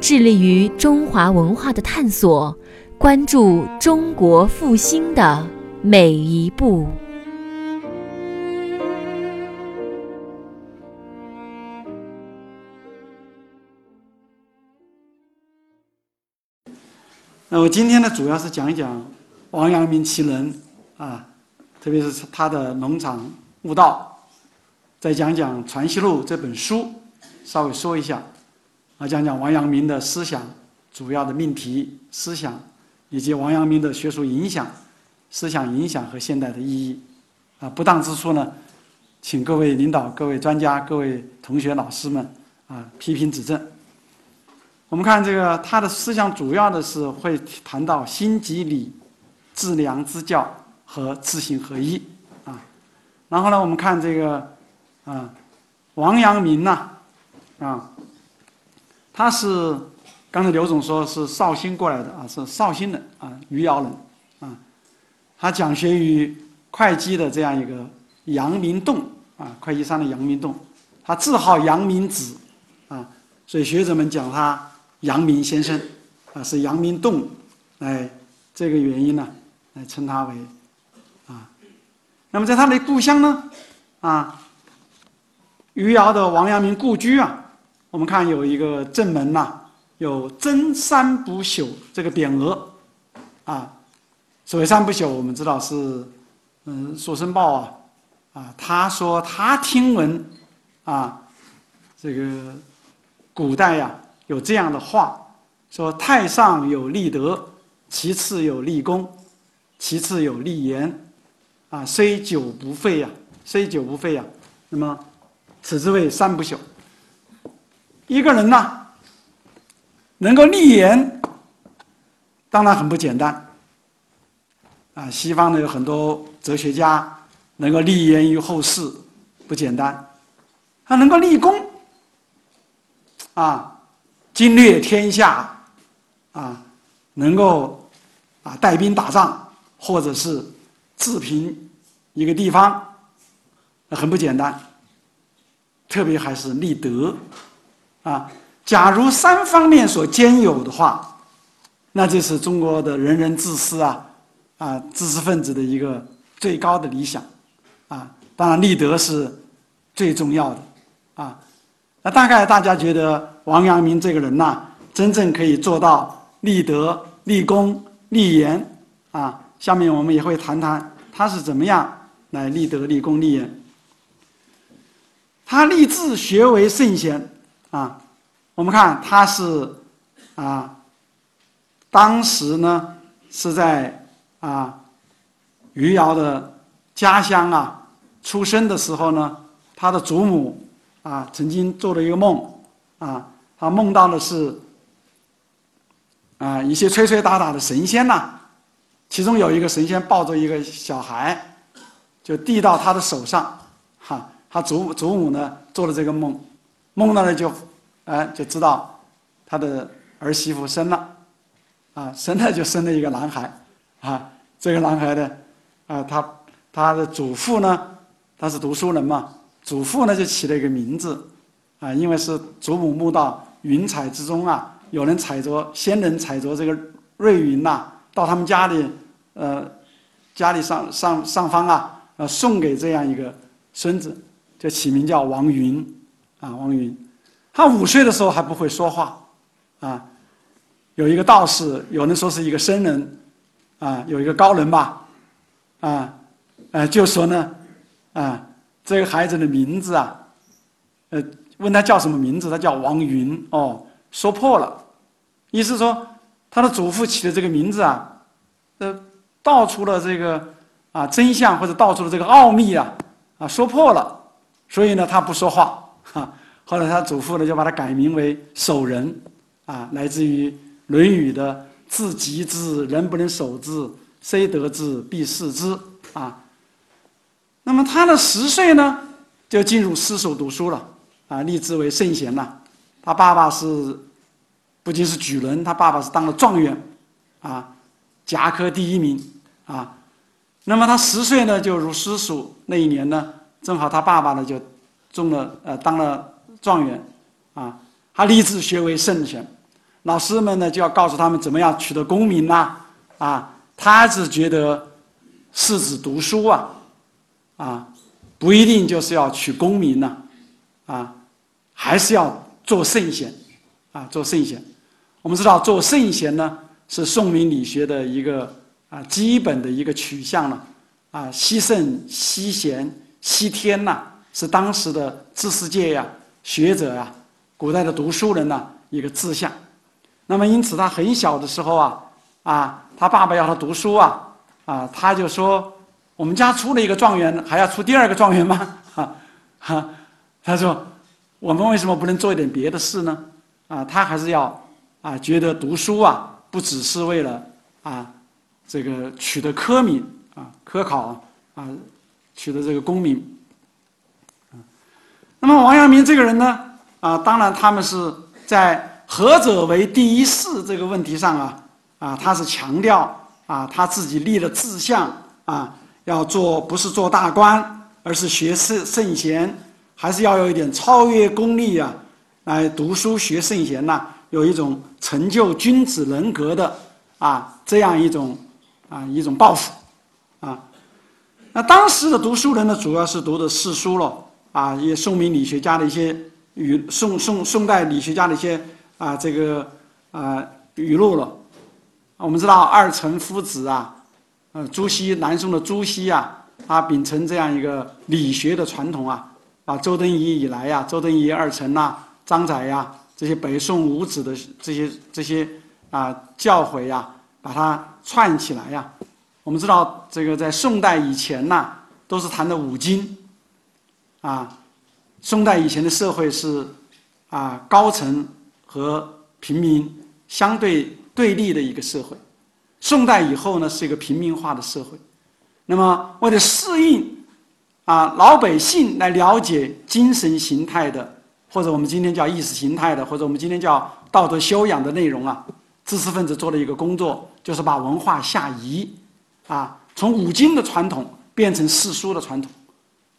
致力于中华文化的探索，关注中国复兴的每一步。那我今天呢，主要是讲一讲王阳明其人啊，特别是他的农场悟道，再讲讲《传习录》这本书，稍微说一下，啊，讲讲王阳明的思想主要的命题思想，以及王阳明的学术影响、思想影响和现代的意义，啊，不当之处呢，请各位领导、各位专家、各位同学、老师们啊批评指正。我们看这个，他的思想主要的是会谈到心即理、致良知教和知行合一啊。然后呢，我们看这个啊，王阳明呐啊，他是刚才刘总说是绍兴过来的啊，是绍兴人啊，余姚人啊。他讲学于会稽的这样一个阳明洞啊，会稽山的阳明洞，他自号阳明子啊，所以学者们讲他。阳明先生，啊，是阳明洞，哎，这个原因呢，来称他为，啊，那么在他的故乡呢，啊，余姚的王阳明故居啊，我们看有一个正门呐，有“真三不朽”这个匾额，啊，所谓三不朽，我们知道是，嗯，《说申报》啊，啊，他说他听闻，啊，这个古代呀。有这样的话，说太上有立德，其次有立功，其次有立言，啊，虽久不废呀，虽久不废呀，那么此之谓三不朽。一个人呢，能够立言，当然很不简单。啊，西方呢有很多哲学家能够立言于后世，不简单。他能够立功，啊。经略天下，啊，能够啊带兵打仗，或者是治平一个地方，那很不简单。特别还是立德，啊，假如三方面所兼有的话，那就是中国的仁人志士啊，啊，知识分子的一个最高的理想，啊，当然立德是最重要的，啊。那大概大家觉得王阳明这个人呐，真正可以做到立德、立功、立言啊。下面我们也会谈谈他是怎么样来立德、立功、立言。他立志学为圣贤啊。我们看他是啊，当时呢是在啊余姚的家乡啊出生的时候呢，他的祖母。啊，曾经做了一个梦，啊，他梦到的是，啊，一些吹吹打打的神仙呐，其中有一个神仙抱着一个小孩，就递到他的手上，哈，他祖祖母呢做了这个梦，梦到了就，哎，就知道他的儿媳妇生了，啊，生了就生了一个男孩，啊，这个男孩呢，啊，他他的祖父呢，他是读书人嘛。祖父呢就起了一个名字，啊，因为是祖母墓到云彩之中啊，有人踩着仙人踩着这个瑞云呐，到他们家里，呃，家里上上上方啊，呃，送给这样一个孙子，就起名叫王云，啊，王云，他五岁的时候还不会说话，啊，有一个道士，有人说是一个僧人，啊，有一个高人吧，啊，呃，就说呢，啊。这个孩子的名字啊，呃，问他叫什么名字，他叫王云。哦，说破了，意思说他的祖父起的这个名字啊，呃，道出了这个啊真相或者道出了这个奥秘啊，啊，说破了，所以呢，他不说话。啊，后来他祖父呢就把他改名为守仁，啊，来自于《论语》的“自极之，人不能守之，虽得之，必失之”啊。那么他的十岁呢，就进入私塾读书了啊，立志为圣贤了。他爸爸是不仅是举人，他爸爸是当了状元啊，甲科第一名啊。那么他十岁呢就入私塾，那一年呢，正好他爸爸呢就中了呃当了状元啊。他立志学为圣贤，老师们呢就要告诉他们怎么样取得功名呐啊。他是觉得士子读书啊。啊，不一定就是要取功名呢，啊，还是要做圣贤，啊，做圣贤。我们知道做圣贤呢，是宋明理学的一个啊基本的一个取向了，啊，惜圣、惜贤、惜天呐，是当时的知识界呀、学者呀、古代的读书人呐一个志向。那么因此他很小的时候啊，啊，他爸爸要他读书啊，啊，他就说。我们家出了一个状元，还要出第二个状元吗？哈，哈，他说：“我们为什么不能做一点别的事呢？”啊，他还是要啊，觉得读书啊，不只是为了啊，这个取得科名啊，科考啊，取得这个功名。那么王阳明这个人呢，啊，当然他们是在何者为第一事这个问题上啊，啊，他是强调啊，他自己立了志向啊。要做不是做大官，而是学圣圣贤，还是要有一点超越功利啊，来读书学圣贤呐，有一种成就君子人格的啊这样一种啊一种抱负啊。那当时的读书人呢，主要是读的四书了啊，一些宋明理学家的一些语，宋宋宋代理学家的一些啊这个啊语录了。我们知道二程夫子啊。呃，朱熹，南宋的朱熹啊，他秉承这样一个理学的传统啊，把周敦颐以来呀，周敦颐二程呐，张载呀，这些北宋五子的这些这些啊教诲呀，把它串起来呀。我们知道，这个在宋代以前呐，都是谈的五经，啊，宋代以前的社会是啊高层和平民相对对立的一个社会。宋代以后呢，是一个平民化的社会。那么，为了适应啊老百姓来了解精神形态的，或者我们今天叫意识形态的，或者我们今天叫道德修养的内容啊，知识分子做了一个工作，就是把文化下移，啊，从五经的传统变成四书的传统，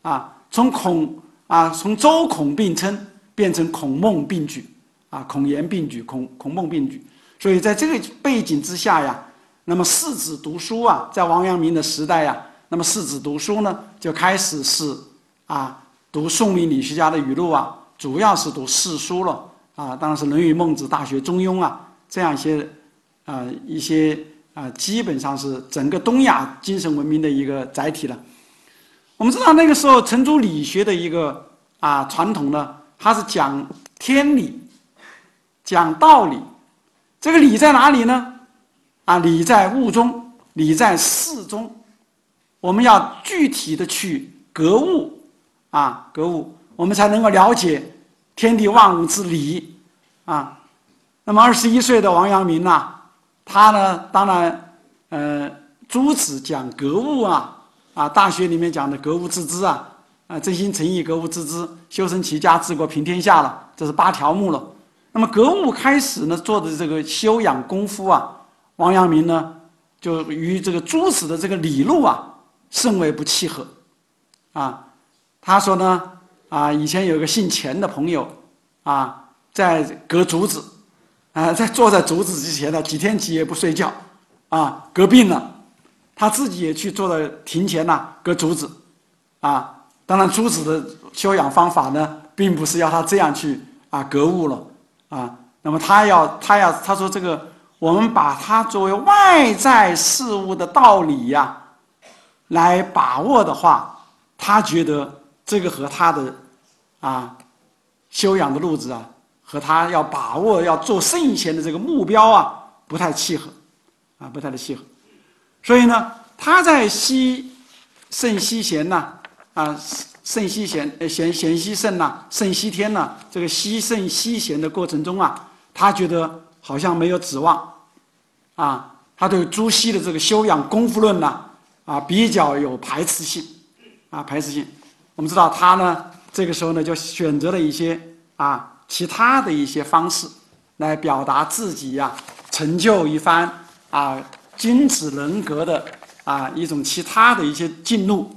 啊，从孔啊从周孔并称变成孔孟并举，啊，孔颜并举，孔孔孟并举。所以在这个背景之下呀。那么士子读书啊，在王阳明的时代呀，那么士子读书呢，就开始是啊读宋明理学家的语录啊，主要是读四书了啊，当然是《论语》《孟子》《大学》《中庸》啊，这样一些啊一些啊，基本上是整个东亚精神文明的一个载体了。我们知道那个时候程朱理学的一个啊传统呢，它是讲天理，讲道理，这个理在哪里呢？啊，理在物中，理在事中，我们要具体的去格物，啊，格物，我们才能够了解天地万物之理，啊。那么二十一岁的王阳明呐，他呢，当然，呃，诸子讲格物啊，啊，大学里面讲的格物致知啊，啊，真心诚意格物致知，修身齐家治国平天下了，这是八条目了。那么格物开始呢，做的这个修养功夫啊。王阳明呢，就与这个诸子的这个理路啊，甚为不契合，啊，他说呢，啊，以前有个姓钱的朋友，啊，在割竹子，啊，在坐在竹子之前呢，几天几夜不睡觉，啊，割病了，他自己也去做了庭前呐，割竹子，啊，当然竹子的修养方法呢，并不是要他这样去啊格物了，啊，那么他要他要他说这个。我们把它作为外在事物的道理呀，来把握的话，他觉得这个和他的啊修养的路子啊，和他要把握要做圣贤的这个目标啊，不太契合，啊，不太的契合。所以呢，他在惜圣惜贤呐，啊，圣惜贤，贤贤惜圣呐，圣惜天呐，这个惜圣惜贤的过程中啊，他觉得。好像没有指望，啊，他对朱熹的这个修养功夫论呢，啊，比较有排斥性，啊，排斥性。我们知道他呢，这个时候呢，就选择了一些啊其他的一些方式，来表达自己呀成就一番啊君子人格的啊一种其他的一些进路。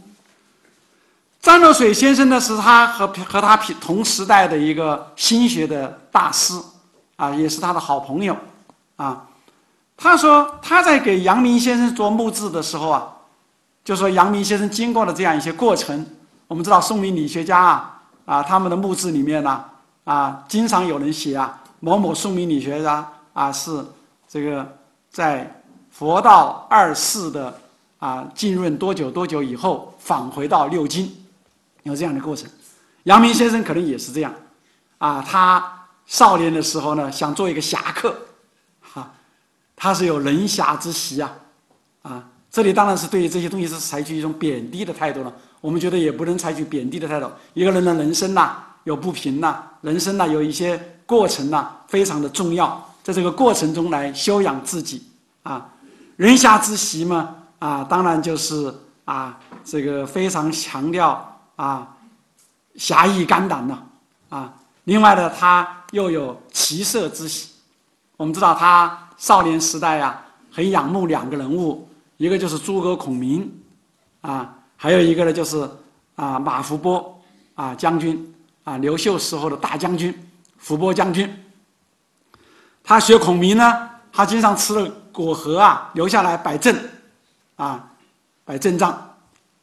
张若水先生呢，是他和和他同时代的一个心学的大师，啊，也是他的好朋友，啊，他说他在给阳明先生做墓志的时候啊，就说阳明先生经过了这样一些过程。我们知道宋明理学家啊，啊，他们的墓志里面呢，啊，经常有人写啊，某某宋明理学家啊，是这个在佛道二世的啊浸润多久多久以后返回到六经。有这样的过程，阳明先生可能也是这样，啊，他少年的时候呢，想做一个侠客，哈，他是有人侠之习啊，啊，这里当然是对于这些东西是采取一种贬低的态度了。我们觉得也不能采取贬低的态度。一个人的人生呐，有不平呐，人生呐有一些过程呐，非常的重要，在这个过程中来修养自己啊，人侠之习嘛，啊，当然就是啊，这个非常强调。啊，侠义肝胆呐，啊，另外呢，他又有骑射之喜。我们知道他少年时代呀，很仰慕两个人物，一个就是诸葛孔明，啊，还有一个呢就是啊马伏波啊将军啊刘秀时候的大将军伏波将军。他学孔明呢，他经常吃了果核啊，留下来摆阵，啊，摆阵仗，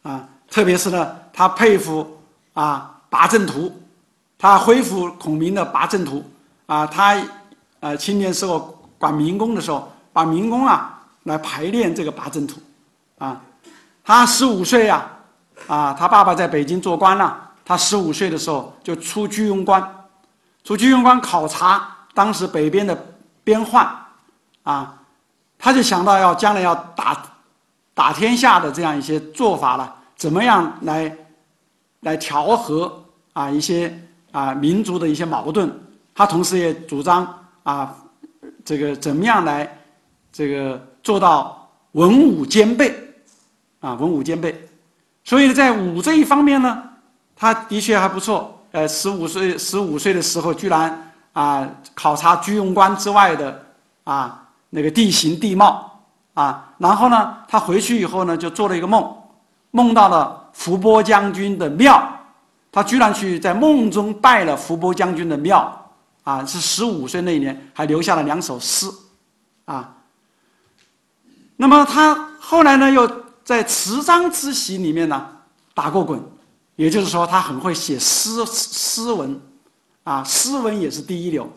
啊，特别是呢。他佩服啊八阵图，他恢复孔明的八阵图啊，他呃青年时候管民工的时候，把民工啊来排练这个八阵图啊。他十五岁呀啊，他爸爸在北京做官了，他十五岁的时候就出居庸关，出居庸关考察当时北边的边患啊，他就想到要将来要打打天下的这样一些做法了，怎么样来？来调和啊一些啊民族的一些矛盾，他同时也主张啊这个怎么样来这个做到文武兼备啊文武兼备，所以在武这一方面呢，他的确还不错。呃，十五岁十五岁的时候，居然啊考察居庸关之外的啊那个地形地貌啊，然后呢，他回去以后呢，就做了一个梦，梦到了。伏波将军的庙，他居然去在梦中拜了伏波将军的庙，啊，是十五岁那一年，还留下了两首诗，啊。那么他后来呢，又在词章之席里面呢打过滚，也就是说，他很会写诗诗文，啊，诗文也是第一流，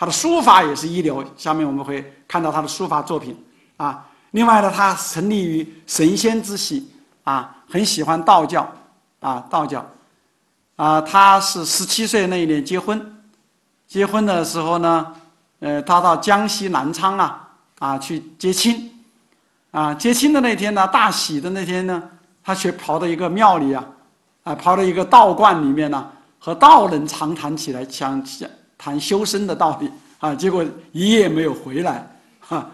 他的书法也是一流。下面我们会看到他的书法作品，啊，另外呢，他成立于神仙之喜。啊，很喜欢道教，啊，道教，啊，他是十七岁那一年结婚，结婚的时候呢，呃，他到江西南昌啊，啊，去接亲，啊，接亲的那天呢，大喜的那天呢，他却跑到一个庙里啊，啊，跑到一个道观里面呢，和道人长谈起来，想想谈修身的道理，啊，结果一夜没有回来，哈，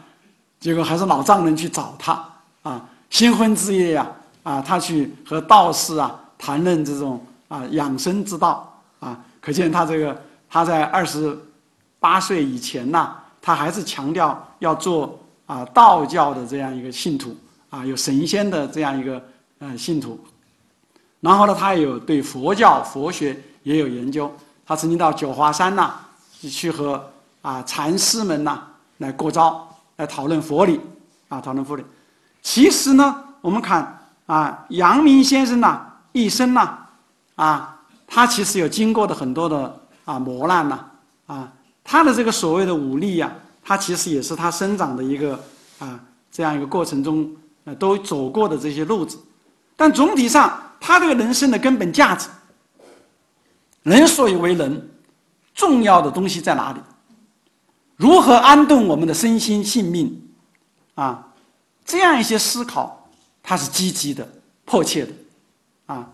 结果还是老丈人去找他，啊，新婚之夜呀。啊，他去和道士啊谈论这种啊养生之道啊，可见他这个他在二十八岁以前呐，他还是强调要做啊道教的这样一个信徒啊，有神仙的这样一个呃信徒。然后呢，他也有对佛教佛学也有研究，他曾经到九华山呐去和啊禅师们呐来过招，来讨论佛理啊，讨论佛理。其实呢，我们看。啊，阳明先生呐，一生呐，啊，他其实有经过的很多的啊磨难呐，啊，他的这个所谓的武力呀，他其实也是他生长的一个啊这样一个过程中呃都走过的这些路子，但总体上，他这个人生的根本价值，人所以为人，重要的东西在哪里？如何安顿我们的身心性命？啊，这样一些思考。它是积极的、迫切的，啊，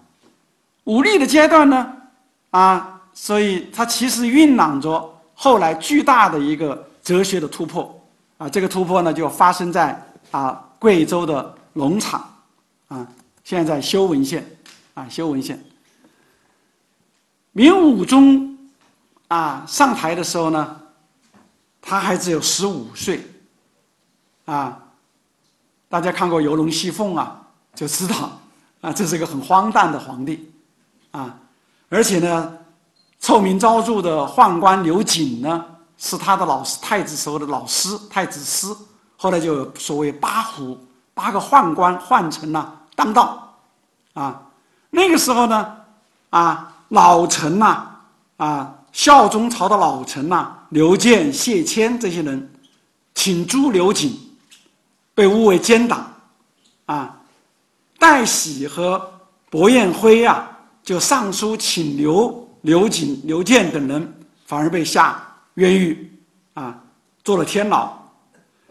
武力的阶段呢，啊，所以它其实蕴囊着后来巨大的一个哲学的突破啊。这个突破呢，就发生在啊贵州的农场啊，现在修文献啊，修文献。明武宗啊上台的时候呢，他还只有十五岁啊。大家看过《游龙戏凤》啊，就知道啊，这是一个很荒诞的皇帝啊。而且呢，臭名昭著的宦官刘瑾呢，是他的老师，太子时候的老师，太子师。后来就所谓八虎，八个宦官换成了当道啊。那个时候呢，啊老臣呐，啊孝宗朝的老臣呐，刘建、谢谦这些人，请诛刘瑾，被诬为奸党，啊，戴喜和薄彦辉啊。就上书请刘刘瑾、刘建等人，反而被下冤狱，啊，坐了天牢。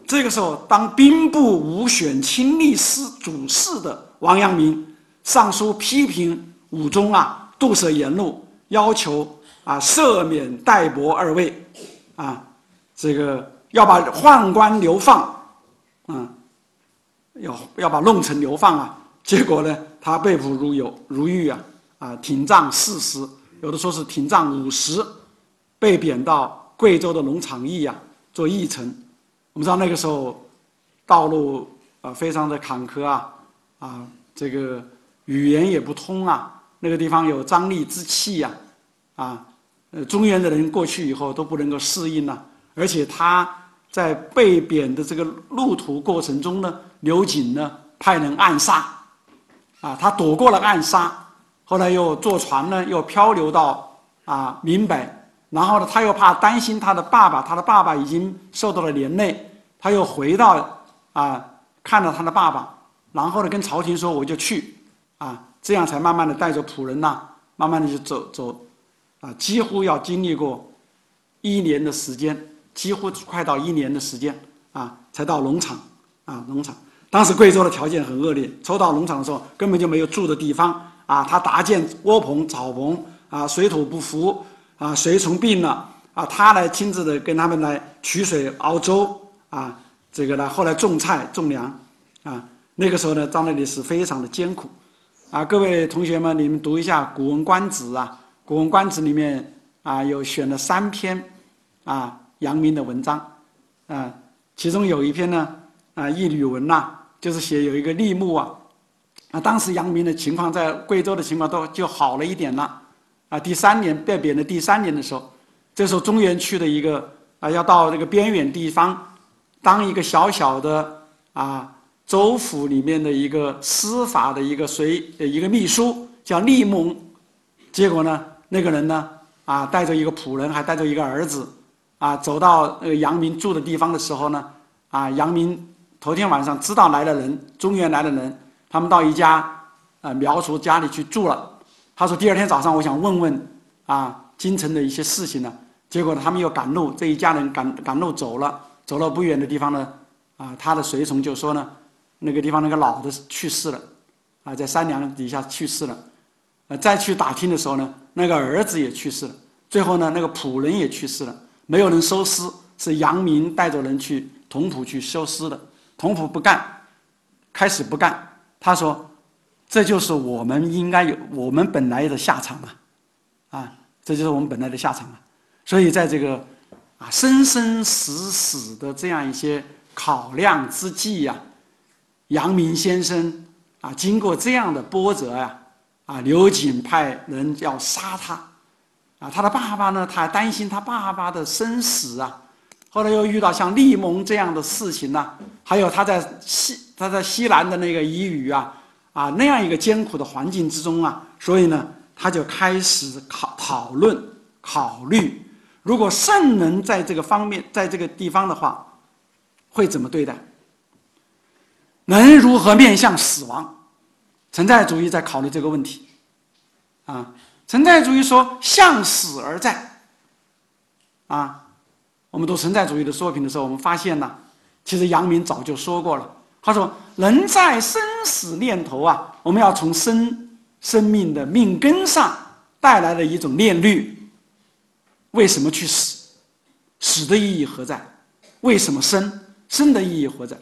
这个时候，当兵部武选亲历司主事的王阳明上书批评武宗啊，杜舍言路，要求啊赦免戴伯二位，啊，这个要把宦官流放，啊，要要把弄臣流放啊。结果呢，他被捕如有如狱啊。啊，廷杖四十，有的说是廷杖五十，被贬到贵州的农场驿呀，做驿丞。我们知道那个时候，道路啊非常的坎坷啊，啊，这个语言也不通啊，那个地方有张力之气呀，啊，呃，中原的人过去以后都不能够适应呐。而且他在被贬的这个路途过程中呢，刘瑾呢派人暗杀，啊，他躲过了暗杀。后来又坐船呢，又漂流到啊闽北，然后呢，他又怕担心他的爸爸，他的爸爸已经受到了连累，他又回到啊看到他的爸爸，然后呢跟朝廷说我就去，啊这样才慢慢的带着仆人呐，慢慢的就走走，啊几乎要经历过一年的时间，几乎快到一年的时间啊才到农场啊农场，当时贵州的条件很恶劣，抽到农场的时候根本就没有住的地方。啊，他搭建窝棚、草棚，啊，水土不服，啊，随虫病了，啊，他来亲自的跟他们来取水、熬粥，啊，这个呢，后来种菜、种粮，啊，那个时候呢，在那里是非常的艰苦，啊，各位同学们，你们读一下《古文观止》啊，《古文观止》里面啊，有选了三篇，啊，阳明的文章，啊，其中有一篇呢，啊，一吕文呐，就是写有一个立木啊。啊，当时阳明的情况在贵州的情况都就好了一点了，啊，第三年被贬的第三年的时候，这时候中原区的一个啊，要到这个边远地方，当一个小小的啊州府里面的一个司法的一个随一个秘书叫利蒙，结果呢，那个人呢啊带着一个仆人，还带着一个儿子，啊走到那个阳明住的地方的时候呢，啊杨明头天晚上知道来了人，中原来的人。他们到一家啊苗族家里去住了。他说：“第二天早上，我想问问啊京城的一些事情呢。结果呢，他们又赶路，这一家人赶赶路走了。走了不远的地方呢，啊，他的随从就说呢，那个地方那个老的去世了，啊，在山梁底下去世了。呃，再去打听的时候呢，那个儿子也去世了。最后呢，那个仆人也去世了，没有人收尸，是杨明带着人去同蒲去收尸的。同蒲不干，开始不干。”他说：“这就是我们应该有我们本来的下场嘛，啊，这就是我们本来的下场啊。所以在这个啊生生死死的这样一些考量之际呀，阳明先生啊，经过这样的波折呀，啊，刘瑾派人要杀他，啊，他的爸爸呢，他还担心他爸爸的生死啊。后来又遇到像利蒙这样的事情呢，还有他在西。”他在西南的那个彝语啊，啊那样一个艰苦的环境之中啊，所以呢，他就开始考讨论、考虑，如果圣人在这个方面，在这个地方的话，会怎么对待？人如何面向死亡？存在主义在考虑这个问题，啊，存在主义说向死而在，啊，我们读存在主义的作品的时候，我们发现呢，其实阳明早就说过了。他说：“人在生死念头啊，我们要从生生命的命根上带来的一种念虑。为什么去死？死的意义何在？为什么生？生的意义何在？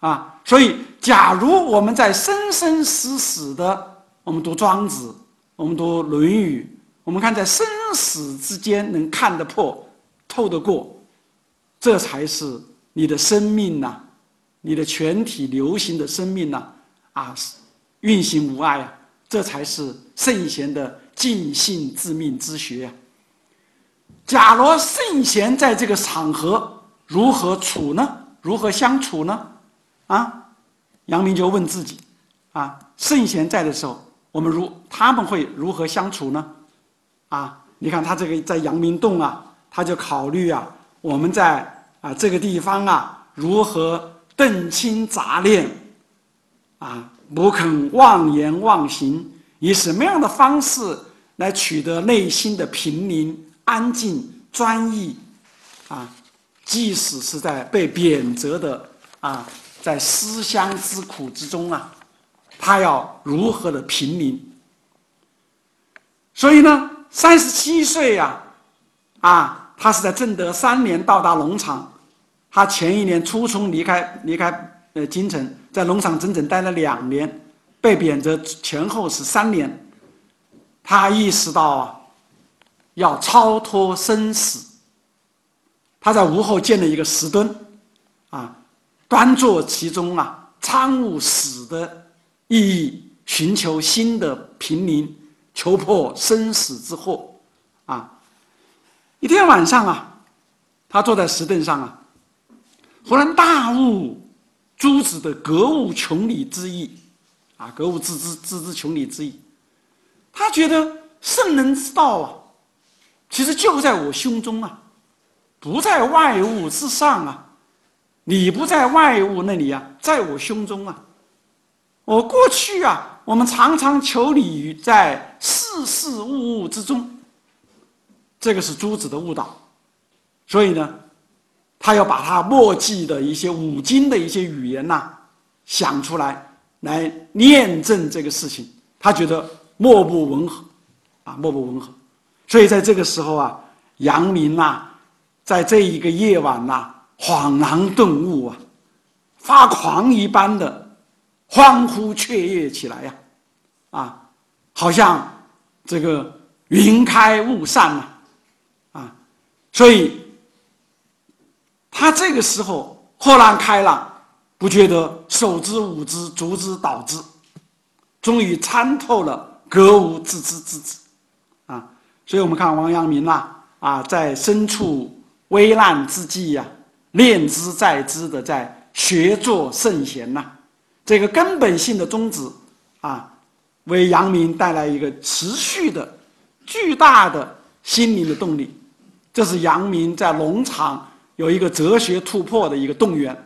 啊，所以，假如我们在生生死死的，我们读庄子，我们读论语，我们看在生死之间能看得破、透得过，这才是你的生命呐，你的全体流行的生命呐，啊，运行无碍啊，这才是圣贤的尽性致命之学呀。假如圣贤在这个场合如何处呢？如何相处呢？啊，杨明就问自己：啊，圣贤在的时候，我们如他们会如何相处呢？啊，你看他这个在阳明洞啊，他就考虑啊，我们在啊这个地方啊，如何澄清杂念，啊，不肯妄言妄行，以什么样的方式来取得内心的平宁、安静、专一，啊。即使是在被贬谪的啊，在思乡之苦之中啊，他要如何的平民？所以呢，三十七岁呀，啊，他是在正德三年到达农场。他前一年初冲离开离开呃京城，在农场整整待了两年，被贬谪前后是三年。他意识到啊，要超脱生死。他在吴后建了一个石墩，啊，端坐其中啊，参悟死的意义，寻求新的平宁，求破生死之祸，啊，一天晚上啊，他坐在石凳上啊，忽然大悟诸子的格物穷理之意，啊，格物致知，致知穷理之意，他觉得圣人之道啊，其实就在我胸中啊。不在外物之上啊，你不在外物那里啊，在我胸中啊。我过去啊，我们常常求你于在事事物物之中，这个是朱子的误导。所以呢，他要把他墨迹的一些五经的一些语言呐想出来，来验证这个事情。他觉得莫不吻合，啊，莫不吻合。所以在这个时候啊，阳明呐。在这一个夜晚呐，恍然顿悟啊，发狂一般的欢呼雀跃起来呀，啊，好像这个云开雾散呐，啊，所以他这个时候豁然开朗，不觉得手之舞之足之蹈之，终于参透了格物致知之旨啊，所以我们看王阳明呐，啊，在身处。危难之际呀，念之在之的在学做圣贤呐，这个根本性的宗旨啊，为阳明带来一个持续的、巨大的心灵的动力。这是阳明在农场有一个哲学突破的一个动员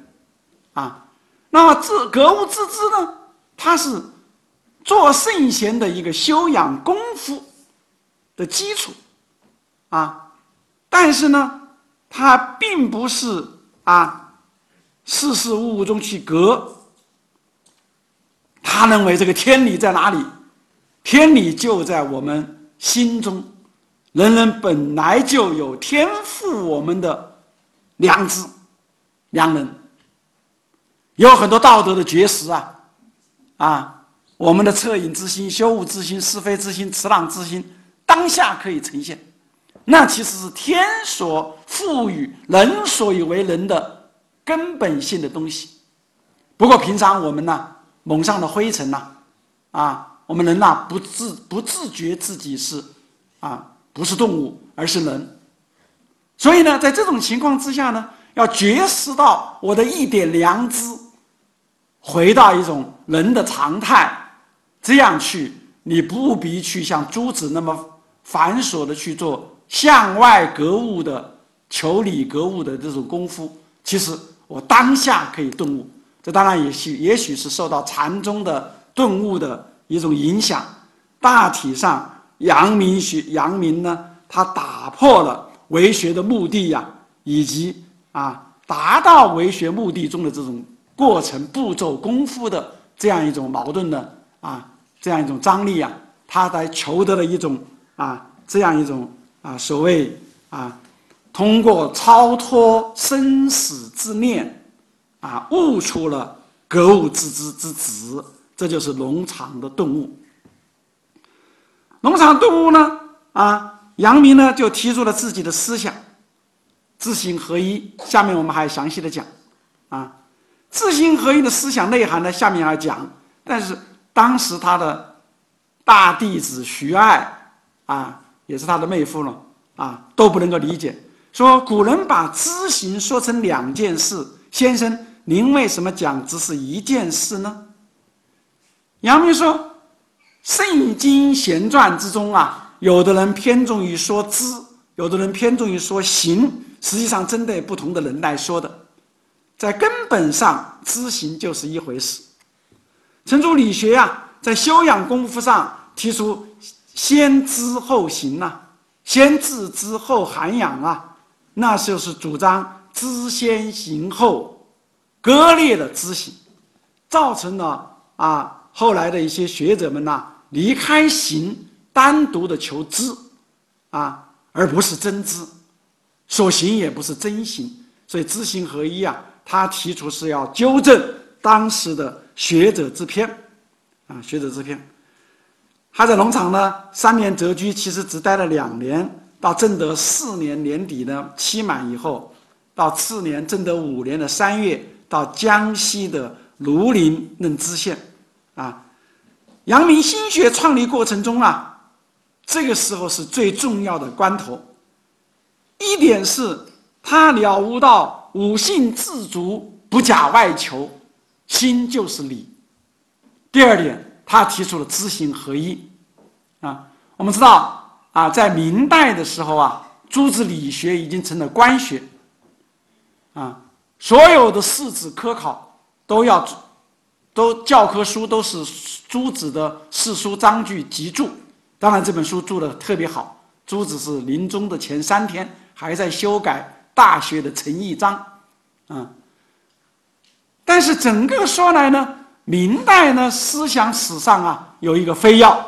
啊。那么自格物致知呢，它是做圣贤的一个修养功夫的基础啊。但是呢。它并不是啊，事事物物中去格。他认为这个天理在哪里？天理就在我们心中。人人本来就有天赋我们的良知、良能，有很多道德的绝食啊，啊，我们的恻隐之心、羞恶之心、是非之心、慈朗之心，当下可以呈现。那其实是天所赋予人所以为人的根本性的东西。不过平常我们呢，蒙上了灰尘呐，啊，我们人呐不自不自觉自己是啊，不是动物，而是人。所以呢，在这种情况之下呢，要觉识到我的一点良知，回到一种人的常态，这样去，你不必去像朱子那么繁琐的去做。向外格物的、求理格物的这种功夫，其实我当下可以顿悟。这当然也许也许是受到禅宗的顿悟的一种影响。大体上，阳明学阳明呢，他打破了为学的目的呀，以及啊达到为学目的中的这种过程步骤功夫的这样一种矛盾的啊这样一种张力呀，他才求得了一种啊这样一种。啊，所谓啊，通过超脱生死之念，啊，悟出了格物致知之旨，这就是农场的顿悟。农场顿悟呢，啊，阳明呢就提出了自己的思想，知行合一。下面我们还详细的讲，啊，知行合一的思想内涵呢，下面要讲。但是当时他的大弟子徐爱，啊，也是他的妹夫了，啊，都不能够理解。说古人把知行说成两件事，先生，您为什么讲只是一件事呢？阳明说，《圣经贤传》之中啊，有的人偏重于说知，有的人偏重于说行，实际上针对不同的人来说的，在根本上，知行就是一回事。程朱理学啊，在修养功夫上提出先知后行呐，先自知后涵养啊。那就是主张知先行后，割裂的知行，造成了啊后来的一些学者们呐离开行，单独的求知，啊而不是真知，所行也不是真行，所以知行合一啊，他提出是要纠正当时的学者之偏，啊学者之偏，他在农场呢三年谪居，其实只待了两年。到正德四年年底呢，期满以后，到次年正德五年的三月，到江西的庐陵任知县，啊，阳明心学创立过程中啊，这个时候是最重要的关头。一点是他了悟到五性自足，不假外求，心就是理。第二点，他提出了知行合一，啊，我们知道。啊，在明代的时候啊，诸子理学已经成了官学。啊，所有的士子科考都要，都教科书都是诸子的四书章句集注。当然，这本书注的特别好。朱子是临终的前三天还在修改《大学》的陈义章，啊。但是整个说来呢，明代呢思想史上啊有一个非要，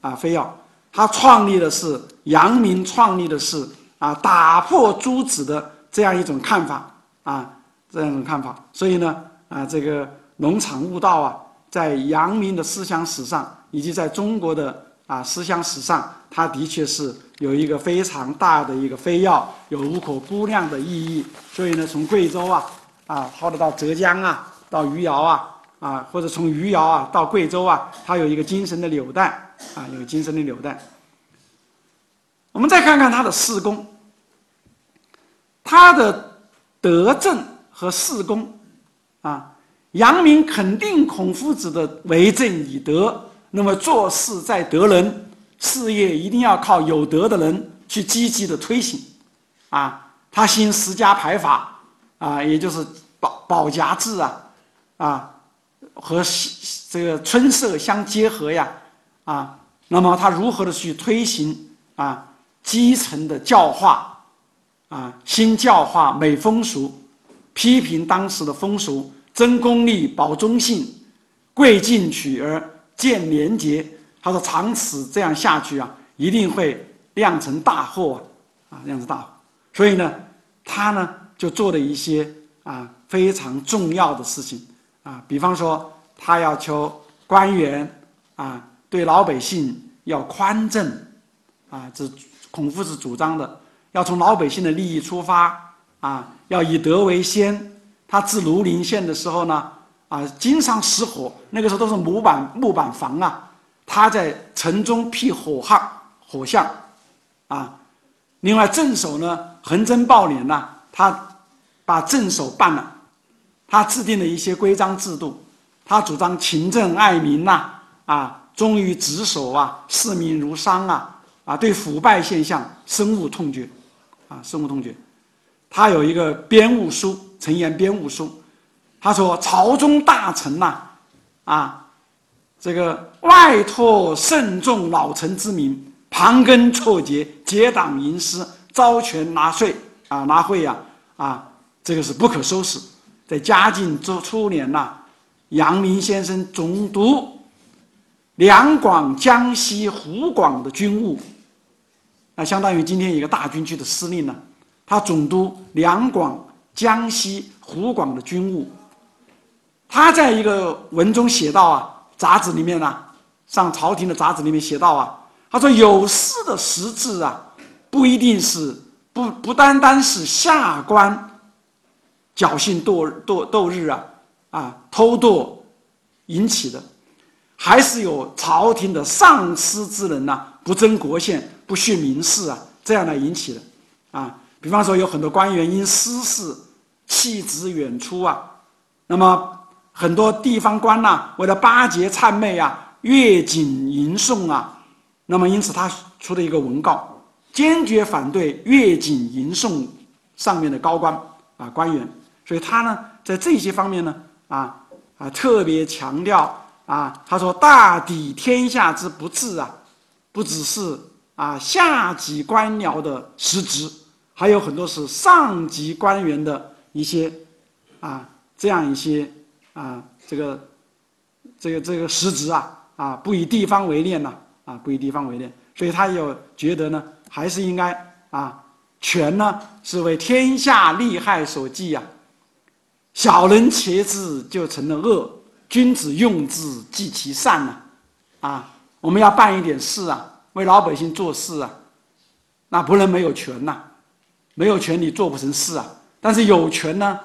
啊非要。他创立的是阳明创立的是啊，打破诸子的这样一种看法啊，这样一种看法。所以呢啊，这个农场悟道啊，在阳明的思想史上，以及在中国的啊思想史上，它的确是有一个非常大的一个非要，有无可估量的意义。所以呢，从贵州啊啊，或者到浙江啊，到余姚啊啊，或者从余姚啊到贵州啊，它有一个精神的纽带。啊，有精神的纽带。我们再看看他的四功，他的德政和四功，啊，阳明肯定孔夫子的为政以德，那么做事在德人，事业一定要靠有德的人去积极的推行，啊，他兴十家排法，啊，也就是保保家制啊，啊，和这个春色相结合呀。啊，那么他如何的去推行啊基层的教化，啊新教化美风俗，批评当时的风俗，争功利保忠信，贵进取而见廉洁。他说长此这样下去啊，一定会酿成大祸啊，啊酿成大祸。所以呢，他呢就做了一些啊非常重要的事情啊，比方说他要求官员啊。对老百姓要宽正，啊，这孔夫子主张的，要从老百姓的利益出发，啊，要以德为先。他治庐陵县的时候呢，啊，经常失火，那个时候都是木板木板房啊，他在城中辟火巷，火巷，啊，另外镇守呢，横征暴敛呐，他把镇守办了，他制定了一些规章制度，他主张勤政爱民呐，啊。忠于职守啊，视民如商啊，啊，对腐败现象深恶痛绝，啊，深恶痛绝。他有一个编务书，陈言编务书，他说朝中大臣呐，啊，这个外托慎重老臣之名，盘根错节，结党营私，招权纳税啊，纳贿呀，啊，这个是不可收拾。在嘉靖初初年呐，阳明先生总督。两广、江西、湖广的军务，那相当于今天一个大军区的司令呢，他总督两广、江西、湖广的军务。他在一个文中写道啊，杂志里面呢，上朝廷的杂志里面写道啊，他说有事的实质啊，不一定是不不单单是下官侥幸堕堕斗日啊啊偷渡引起的，还是有朝廷的上司之人呐，不争国宪、不恤民事啊，这样来引起的啊。比方说，有很多官员因私事弃职远出啊，那么。很多地方官呐，为了巴结谄媚啊，越境迎送啊，那么因此他出的一个文告，坚决反对越境迎送上面的高官啊官员。所以他呢，在这些方面呢，啊啊特别强调啊，他说大抵天下之不治啊，不只是啊下级官僚的失职，还有很多是上级官员的一些啊这样一些。啊，这个，这个这个实职啊，啊，不以地方为念呐，啊，不以地方为念，所以他又觉得呢，还是应该啊，权呢是为天下利害所计呀，小人挟之就成了恶，君子用之即其善呐，啊，我们要办一点事啊，为老百姓做事啊，那不能没有权呐，没有权你做不成事啊，但是有权呢，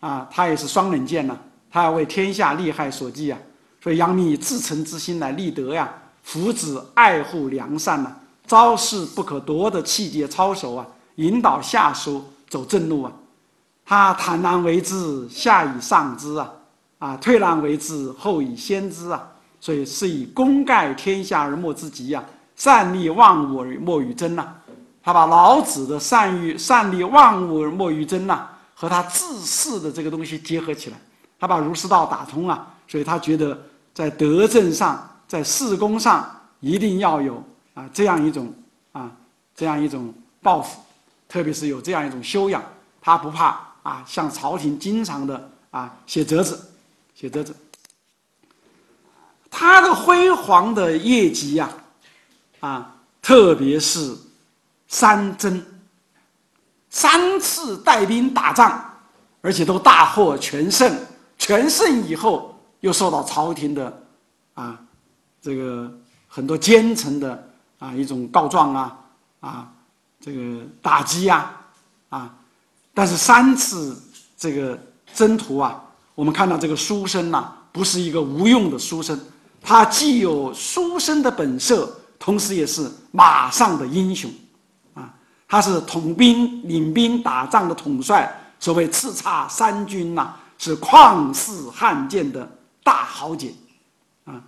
啊，他也是双刃剑呐。他要为天下利害所计啊，所以杨明以至诚之心来立德呀，扶祉爱护良善呐，招式不可夺的气节操守啊，引导下属走正路啊。他坦然为之，下以上之啊，啊，退让为之，后以先之啊。所以是以功盖天下而莫之极呀，善利万物而莫与争呐。他把老子的善欲善利万物而莫与争呐，和他治世的这个东西结合起来。他把儒释道打通了，所以他觉得在德政上、在事功上一定要有啊这样一种啊这样一种抱负，特别是有这样一种修养，他不怕啊向朝廷经常的啊写折子，写折子。他的辉煌的业绩呀，啊，特别是三征，三次带兵打仗，而且都大获全胜。全胜以后，又受到朝廷的啊，这个很多奸臣的啊一种告状啊啊，这个打击啊啊，但是三次这个征途啊，我们看到这个书生呐，不是一个无用的书生，他既有书生的本色，同时也是马上的英雄啊，他是统兵领兵打仗的统帅，所谓叱咤三军呐。是旷世罕见的大豪杰，啊，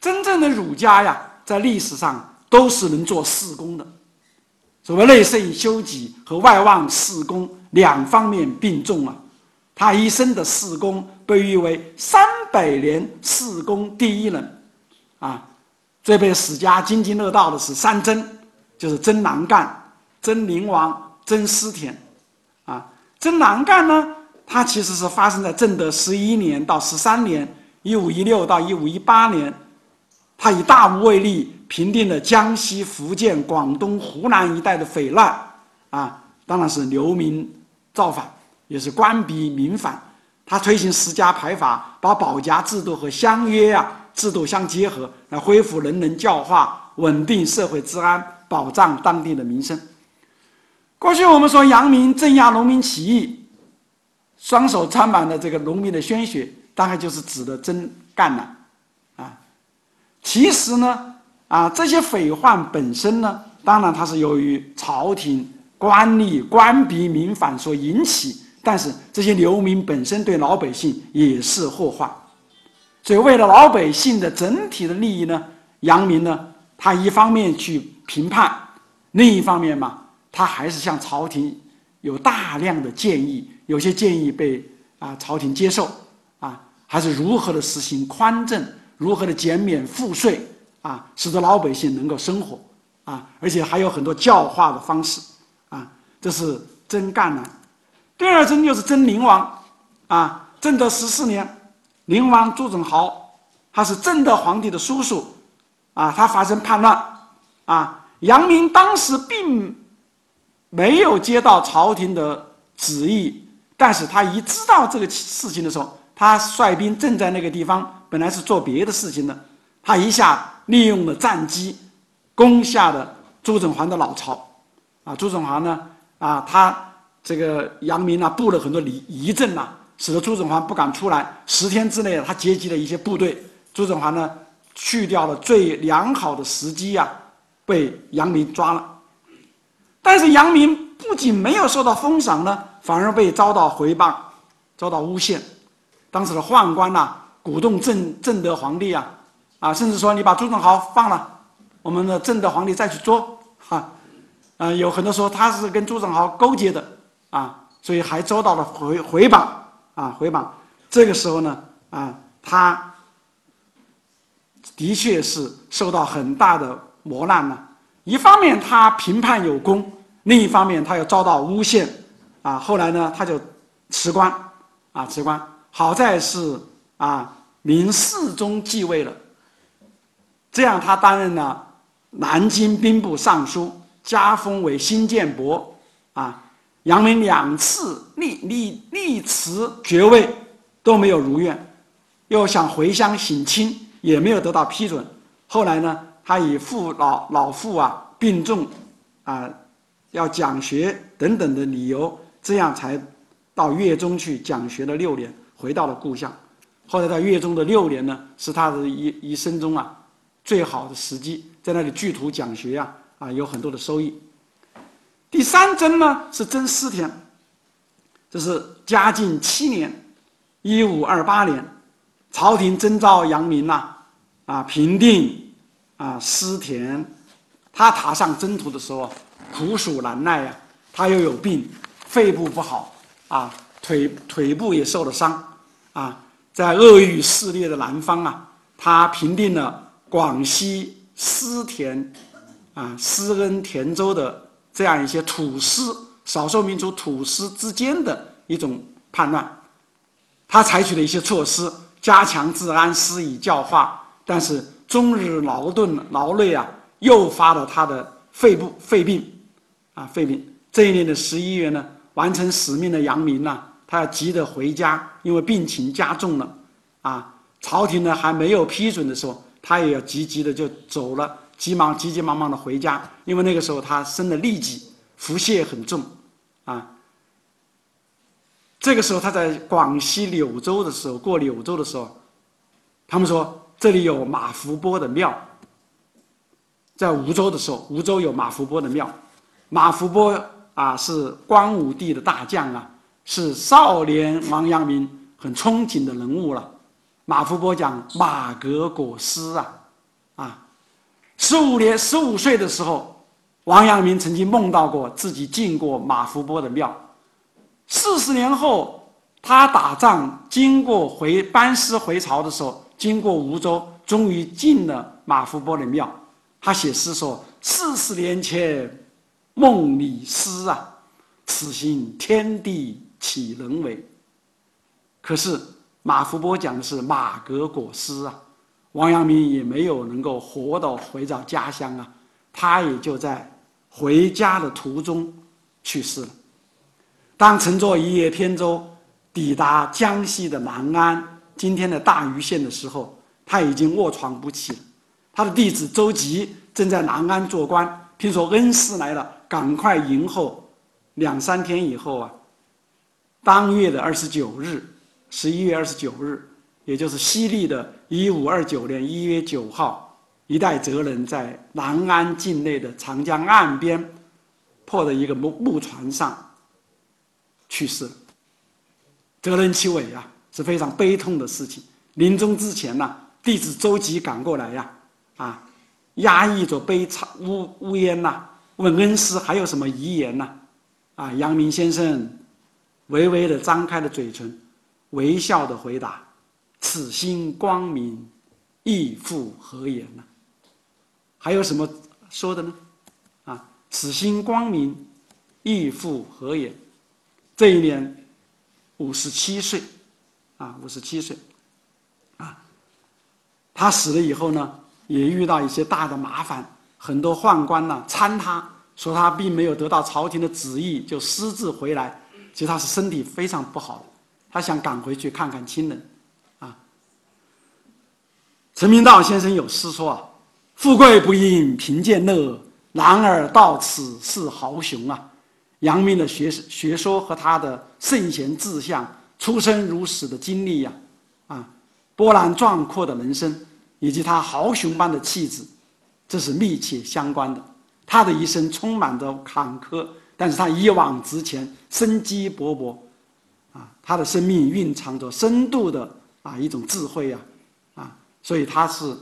真正的儒家呀，在历史上都是能做事功的。所谓内圣修己和外望事功两方面并重啊。他一生的事功被誉为三百年事功第一人，啊，最被史家津津乐道的是三征，就是征南干、征宁王、征思田，啊，征南干呢？它其实是发生在正德十一年到十三年（一五一六到一五一八年），他以大无畏力平定了江西、福建、广东、湖南一带的匪乱，啊，当然是流民造反，也是官逼民反。他推行十家排法，把保甲制度和乡约啊制度相结合，来恢复人人教化，稳定社会治安，保障当地的民生。过去我们说杨明镇压农民起义。双手沾满了这个农民的鲜血，大概就是指的真干了，啊，其实呢，啊，这些匪患本身呢，当然它是由于朝廷官吏官逼民反所引起，但是这些流民本身对老百姓也是祸患，所以为了老百姓的整体的利益呢，杨明呢，他一方面去评判，另一方面嘛，他还是向朝廷有大量的建议。有些建议被啊朝廷接受。啊，还是如何的实行宽政，如何的减免赋税啊，使得老百姓能够生活。啊，而且还有很多教化的方式，这是征赣南。第二征就是征宁王啊，正德十四年，宁王朱宸濠，他是正德皇帝的叔叔啊，他发生叛乱啊，杨明当时并没有接到朝廷的旨意，但是他一知道这个事情的时候，他率兵正在那个地方，本来是做别的事情的，他一下利用了战机，攻下了朱振华的老巢。啊，朱振华呢，啊，他这个杨明呢布了很多疑疑阵呐，使得朱振华不敢出来。十天之内，他结集了一些部队，朱振华呢去掉了最良好的时机呀，被杨明抓了。但是杨明不仅没有受到封赏呢，反而被遭到回谤，遭到诬陷。当时的宦官呐，鼓动正正德皇帝啊，啊，甚至说你把朱正豪放了，我们的正德皇帝再去捉，哈，啊，有很多说他是跟朱正豪勾结的，啊，所以还遭到了回回绑，啊，回绑。这个时候呢，啊，他的确是受到很大的磨难了。一方面他评判有功，另一方面他又遭到诬陷，啊，后来呢他就辞官，啊辞官，好在是啊明世宗继位了，这样他担任了南京兵部尚书，加封为新建伯，啊，杨明两次立立立辞爵位都没有如愿，又想回乡省亲也没有得到批准，后来呢？他以父老老父啊病重，啊，要讲学等等的理由，这样才到岳中去讲学了六年，回到了故乡。后来在粤中的六年呢，是他的一一生中啊最好的时机，在那里聚土讲学呀，啊，有很多的收益。第三征呢是征思田，这是嘉靖七年，一五二八年，朝廷征召杨明呐，啊，平定。啊，思田，他踏上征途的时候苦暑难耐呀，他又有病，肺部不好啊，腿腿部也受了伤啊，在恶雨肆虐的南方啊，他平定了广西思田啊思恩田州的这样一些土司少数民族土司之间的一种叛乱，他采取了一些措施，加强治安，施以教化，但是。终日劳顿劳累啊，诱发了他的肺部肺病，啊肺病。这一年的十一月呢，完成使命的杨明呢，他要急着回家，因为病情加重了，啊，朝廷呢还没有批准的时候，他也要急急的就走了，急忙急急忙忙的回家，因为那个时候他生了痢疾，腹泻很重，啊，这个时候他在广西柳州的时候，过柳州的时候，他们说。这里有马福波的庙，在梧州的时候，梧州有马福波的庙。马福波啊，是光武帝的大将啊，是少年王阳明很憧憬的人物了。马福波讲马革裹尸，啊，十五年十五岁的时候，王阳明曾经梦到过自己进过马福波的庙。四十年后，他打仗经过回班师回朝的时候。经过梧州，终于进了马福波的庙。他写诗说：“四十年前梦里诗啊，此心天地岂能违？”可是马福波讲的是马革裹尸啊，王阳明也没有能够活到回到家乡啊，他也就在回家的途中去世了。当乘坐一叶扁舟抵达江西的南安。今天的大余县的时候，他已经卧床不起了。他的弟子周吉正在南安做官，听说恩师来了，赶快迎候。两三天以后啊，当月的二十九日，十一月二十九日，也就是西历的一五二九年一月九号，一代哲人在南安境内的长江岸边，破的一个木木船上去世了。哲人其伟啊！是非常悲痛的事情。临终之前呢，弟子周吉赶过来呀，啊，压抑着悲惨呜呜咽呐，问恩师还有什么遗言呐？啊，阳明先生微微的张开了嘴唇，微笑的回答：“此心光明，亦复何言呢？”还有什么说的呢？啊，此心光明，亦复何言？这一年五十七岁。啊，五十七岁，啊，他死了以后呢，也遇到一些大的麻烦，很多宦官呢参他，说他并没有得到朝廷的旨意就私自回来，其实他是身体非常不好的，他想赶回去看看亲人，陈明道先生有诗说啊：“富贵不淫贫贱乐，男儿到此是豪雄啊。”阳明的学学说和他的圣贤志向、出生入死的经历呀，啊，波澜壮阔的人生，以及他豪雄般的气质，这是密切相关的。他的一生充满着坎坷，但是他一往直前，生机勃勃，啊，他的生命蕴藏着深度的啊一种智慧呀，啊，所以他是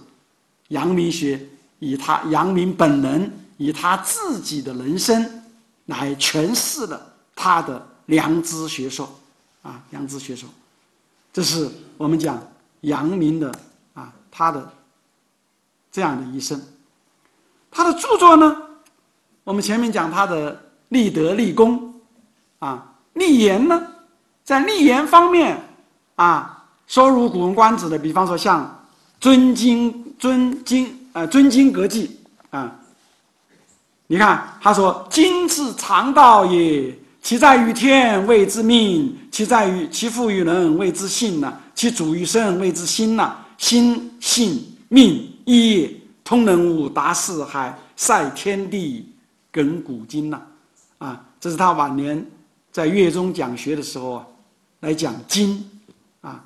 阳明学以他阳明本人以他自己的人生。来诠释了他的良知学说，啊，良知学说，这是我们讲阳明的啊，他的这样的一生。他的著作呢，我们前面讲他的立德立功，啊，立言呢，在立言方面啊，收入《古文观止》的，比方说像《尊经尊经》呃《尊经格记》啊。你看，他说：“经是常道也，其在于天，谓之命；其在于其父于人，谓之性呐；其主于身，谓之心呐。心性命一也，通人物，达四海，塞天地，亘古今呐。”啊，这是他晚年在岳中讲学的时候啊，来讲经啊。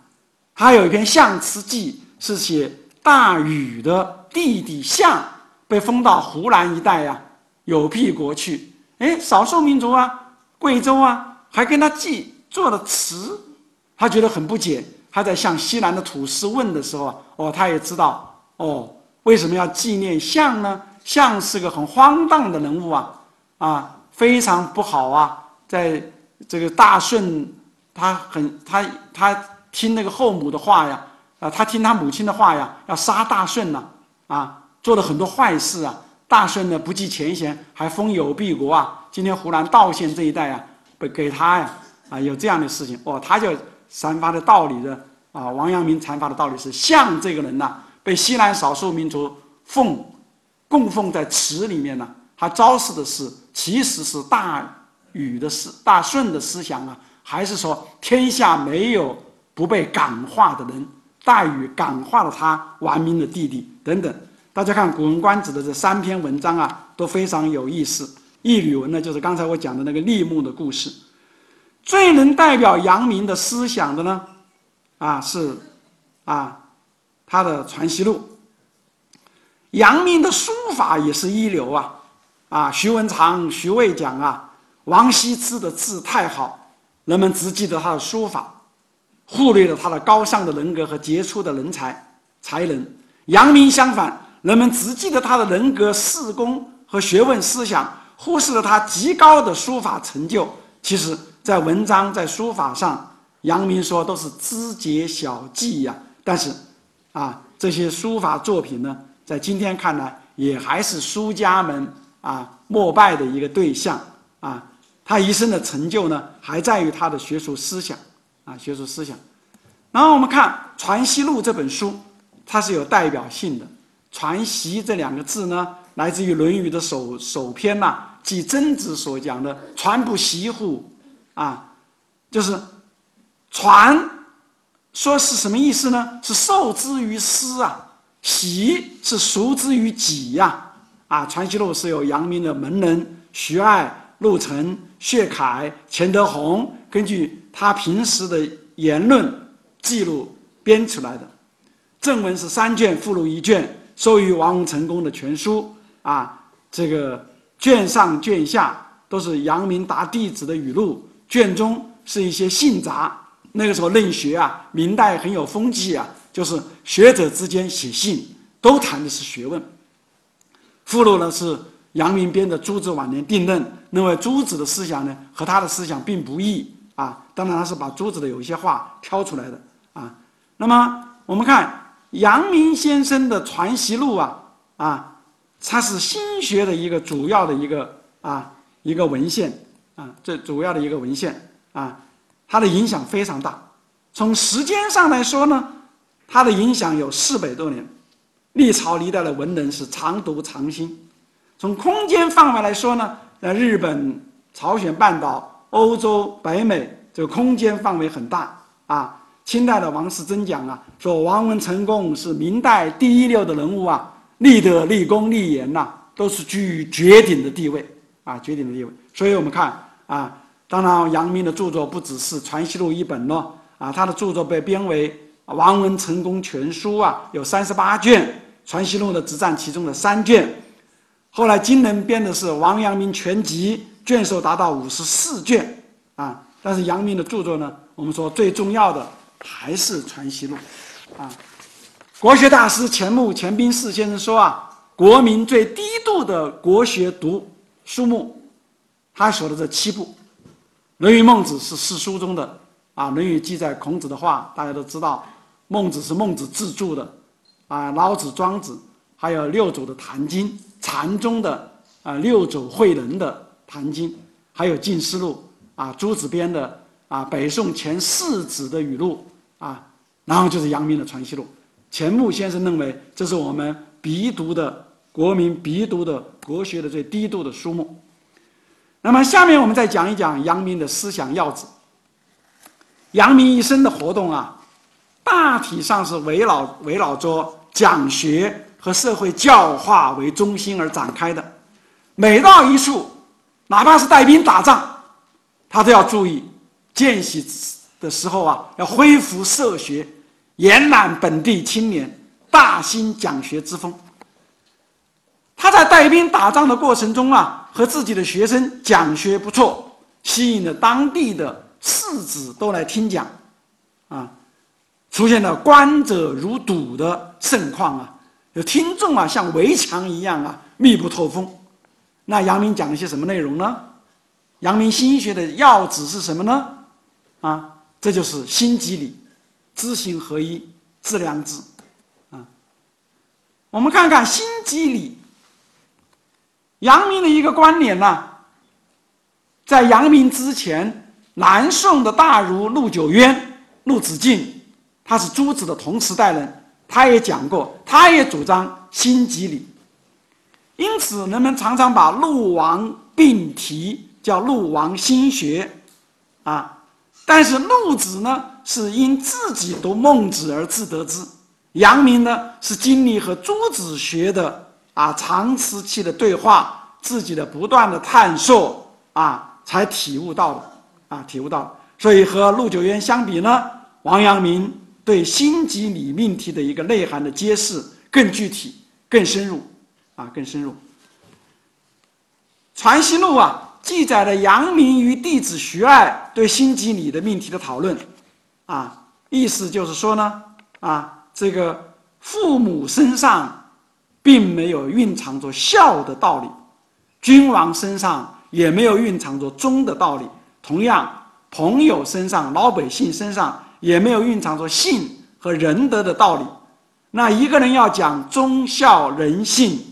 他有一篇《象辞记》，是写大禹的弟弟象被封到湖南一带呀。有辟国去，哎，少数民族啊，贵州啊，还跟他记做了词，他觉得很不解。他在向西南的土司问的时候，哦，他也知道，哦，为什么要纪念象呢？象是个很荒诞的人物啊，啊，非常不好啊。在这个大顺，他很他他听那个后母的话呀，啊，他听他母亲的话呀，要杀大顺呢，啊，做了很多坏事啊。大顺呢不计前嫌，还封有毕国啊！今天湖南道县这一带啊，被给他呀啊，有这样的事情哦，他就阐发的道理的啊，王阳明阐发的道理是：像这个人呐，被西南少数民族奉供奉在祠里面呢，他昭示的是，其实是大禹的思大顺的思想啊，还是说天下没有不被感化的人？大禹感化了他王明的弟弟等等。大家看《古文观止》的这三篇文章啊，都非常有意思。一吕文呢，就是刚才我讲的那个立木的故事。最能代表阳明的思想的呢，啊是啊他的《传习录》。阳明的书法也是一流啊，啊徐文长、徐渭讲啊，王羲之的字太好，人们只记得他的书法，忽略了他的高尚的人格和杰出的人才才能。阳明相反。人们只记得他的人格、事功和学问思想，忽视了他极高的书法成就。其实，在文章、在书法上，阳明说都是枝节小技呀。但是，啊，这些书法作品呢，在今天看来，也还是书家们啊膜拜的一个对象啊。他一生的成就呢，还在于他的学术思想啊，学术思想。然后我们看《传习录》这本书，它是有代表性的。传习这两个字呢，来自于《论语》的首首篇呐，即曾子所讲的“传不习乎”，啊，就是传，说是什么意思呢？是受之于师啊，习是熟之于己呀，啊，《传习录》是由阳明的门人徐爱、陆程、薛凯、钱德洪根据他平时的言论记录编出来的，正文是三卷，附录一卷。收于王文成功的全书啊，这个卷上卷下都是阳明答弟子的语录，卷中是一些信札。那个时候论学啊，明代很有风气啊，就是学者之间写信，都谈的是学问。附录呢是阳明编的朱子晚年定论，认为朱子的思想呢和他的思想并不异啊。当然他是把朱子的有一些话挑出来的啊。那么我们看。阳明先生的《传习录》啊，啊，它是心学的一个主要的一个啊一个文献啊，最主要的一个文献啊，它的影响非常大。从时间上来说呢，它的影响有四百多年，历朝历代的文人是常读常新。从空间范围来说呢，在日本、朝鲜半岛、欧洲、北美，这个空间范围很大啊。清代的王世贞讲啊，说王文成公是明代第一流的人物啊，立德、立功、立言呐，都是居于绝顶的地位啊，绝顶的地位。所以我们看啊，当然阳明的著作不只是《传习录》一本咯，啊，他的著作被编为《王文成公全书》啊，有三十八卷，《传习录》呢只占其中的三卷。后来金人编的是《王阳明全集》，卷数达到五十四卷啊。但是阳明的著作呢，我们说最重要的。还是《传习录》啊，国学大师钱穆钱宾士先生说啊，国民最低度的国学读书目，他说的这七部，《论语》《孟子》是四书中的啊，《论语》记载孔子的话，大家都知道，《孟子》是孟子自著的啊，《老子》《庄子》，还有六祖的《坛经》，禅宗的啊六祖慧能的《坛经》，还有《晋思录》啊，朱子编的啊北宋前四子的语录。啊，然后就是阳明的《传习录》，钱穆先生认为这是我们必读的国民必读的国学的最低度的书目。那么下面我们再讲一讲阳明的思想要旨。阳明一生的活动啊，大体上是围绕围绕着讲学和社会教化为中心而展开的。每到一处，哪怕是带兵打仗，他都要注意见习。的时候啊，要恢复社学，延揽本地青年，大兴讲学之风。他在带兵打仗的过程中啊，和自己的学生讲学不错，吸引了当地的士子都来听讲，啊，出现了观者如堵的盛况啊，有听众啊像围墙一样啊密不透风。那阳明讲了些什么内容呢？阳明心学的要旨是什么呢？啊？这就是心即理，知行合一，致良知，啊。我们看看心即理，阳明的一个观点呢，在阳明之前，南宋的大儒陆九渊、陆子敬，他是朱子的同时代人，他也讲过，他也主张心即理，因此人们常常把陆王并提叫陆王心学，啊。但是陆子呢，是因自己读孟子而自得之；阳明呢，是经历和朱子学的啊长时期的对话，自己的不断的探索啊，才体悟到的啊，体悟到。所以和陆九渊相比呢，王阳明对心即理命题的一个内涵的揭示更具体、更深入啊，更深入。传习录啊。记载了阳明与弟子徐爱对心即理的命题的讨论，啊，意思就是说呢，啊，这个父母身上并没有蕴藏着孝的道理，君王身上也没有蕴藏着忠的道理，同样，朋友身上、老百姓身上也没有蕴藏着信和仁德的道理。那一个人要讲忠孝仁信，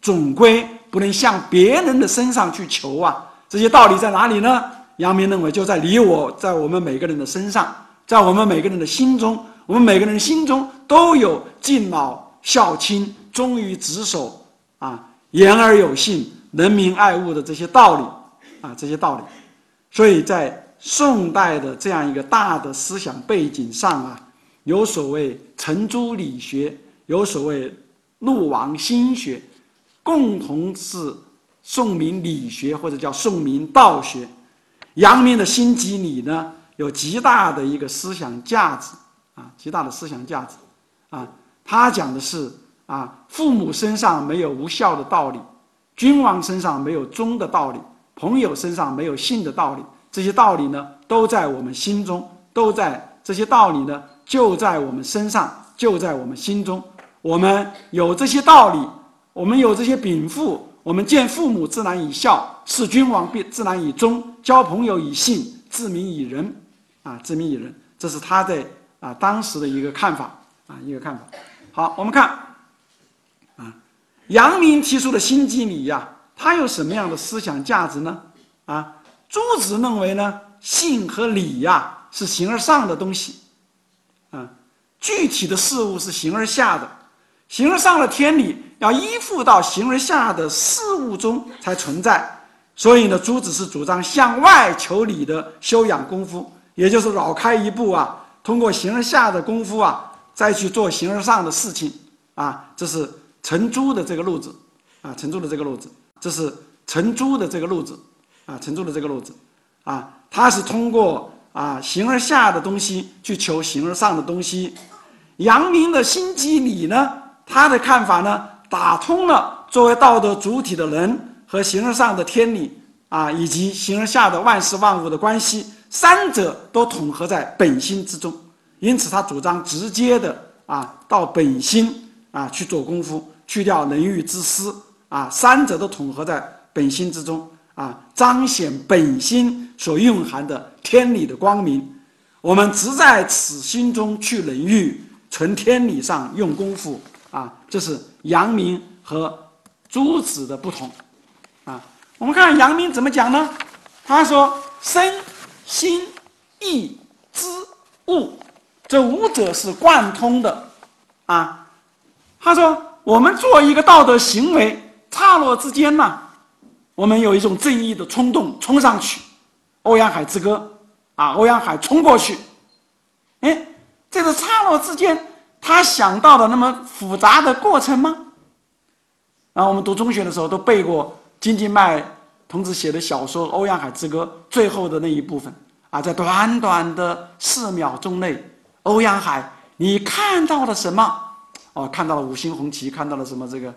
总归不能向别人的身上去求啊。这些道理在哪里呢？阳明认为就在你我，在我们每个人的身上，在我们每个人的心中，我们每个人心中都有敬老孝亲、忠于职守啊、言而有信、人民爱物的这些道理啊，这些道理。所以在宋代的这样一个大的思想背景上啊，有所谓程朱理学，有所谓陆王心学，共同是。宋明理学或者叫宋明道学，阳明的心即理呢，有极大的一个思想价值啊，极大的思想价值啊。他讲的是啊，父母身上没有无效的道理，君王身上没有忠的道理，朋友身上没有信的道理。这些道理呢，都在我们心中，都在这些道理呢，就在我们身上，就在我们心中。我们有这些道理，我们有这些禀赋。我们见父母自然以孝，事君王必自然以忠，交朋友以信，治民以仁，啊，治民以仁，这是他在啊当时的一个看法啊，一个看法。好，我们看啊，阳明提出的心机理呀，它有什么样的思想价值呢？啊，朱子认为呢，性和理呀是形而上的东西，啊，具体的事物是形而下的，形而上的天理要依附到形而下的事物中才存在。所以呢，朱子是主张向外求理的修养功夫，也就是绕开一步啊，通过形而下的功夫啊，再去做形而上的事情啊。这是程朱的这个路子啊，程朱的这个路子，这是程朱的这个路子啊，程朱的这个路子啊，他是通过啊形而下的东西去求形而上的东西。阳明的心机理呢，他的看法呢，打通了作为道德主体的人。和形而上的天理啊，以及形而下的万事万物的关系，三者都统合在本心之中。因此，他主张直接的啊，到本心啊去做功夫，去掉人欲之私啊，三者都统合在本心之中啊，彰显本心所蕴含的天理的光明。我们只在此心中去人欲，存天理上用功夫啊，这是阳明和朱子的不同。啊，我们看阳明怎么讲呢？他说：“身、心、意、知、物，这五者是贯通的。”啊，他说：“我们做一个道德行为，刹那之间呢，我们有一种正义的冲动，冲上去，《欧阳海之歌》啊，欧阳海冲过去，哎，这个刹那之间，他想到的那么复杂的过程吗？然后我们读中学的时候都背过。金静迈同志写的小说《欧阳海之歌》最后的那一部分啊，在短短的四秒钟内，欧阳海，你看到了什么？哦，看到了五星红旗，看到了什么？这个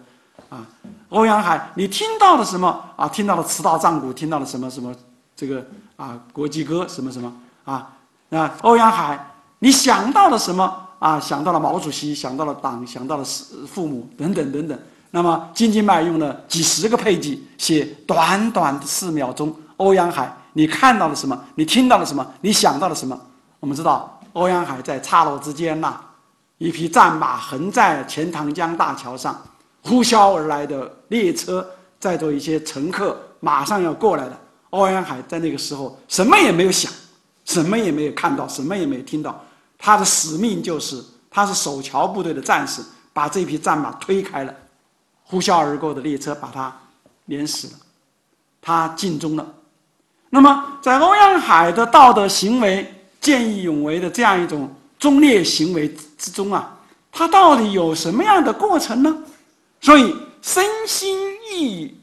啊，欧阳海，你听到了什么？啊，听到了词道战鼓，听到了什么什么？这个啊，国际歌什么什么？啊，那欧阳海，你想到了什么？啊，想到了毛主席，想到了党，想到了父父母等等等等。那么金金麦用了几十个配剂写短短的四秒钟。欧阳海，你看到了什么？你听到了什么？你想到了什么？我们知道，欧阳海在岔路之间呐，一匹战马横在钱塘江大桥上，呼啸而来的列车载着一些乘客，马上要过来了。欧阳海在那个时候什么也没有想，什么也没有看到，什么也没有听到。他的使命就是，他是守桥部队的战士，把这匹战马推开了。呼啸而过的列车把他碾死了，他尽忠了。那么，在欧阳海的道德行为见义勇为的这样一种忠烈行为之中啊，他到底有什么样的过程呢？所以，身心意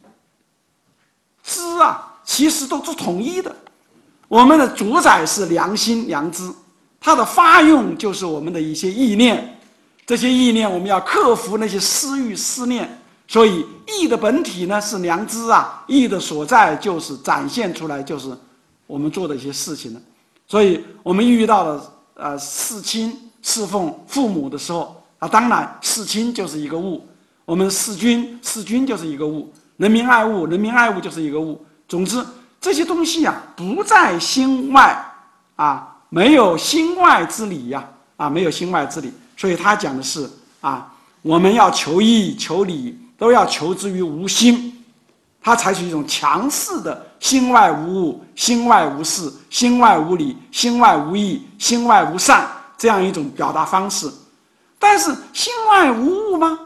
知啊，其实都是统一的。我们的主宰是良心、良知，它的发用就是我们的一些意念。这些意念，我们要克服那些私欲、思念。所以义的本体呢是良知啊，义的所在就是展现出来，就是我们做的一些事情了。所以我们遇到了呃侍亲侍奉父母的时候啊，当然侍亲就是一个物；我们侍君侍君就是一个物；人民爱物人民爱物就是一个物。总之这些东西呀，不在心外啊，没有心外之理呀啊，没有心外之理。所以他讲的是啊，我们要求义求理。都要求之于无心，他采取一种强势的心外无物、心外无事、心外无理、心外无义、心外无善这样一种表达方式。但是心外无物吗？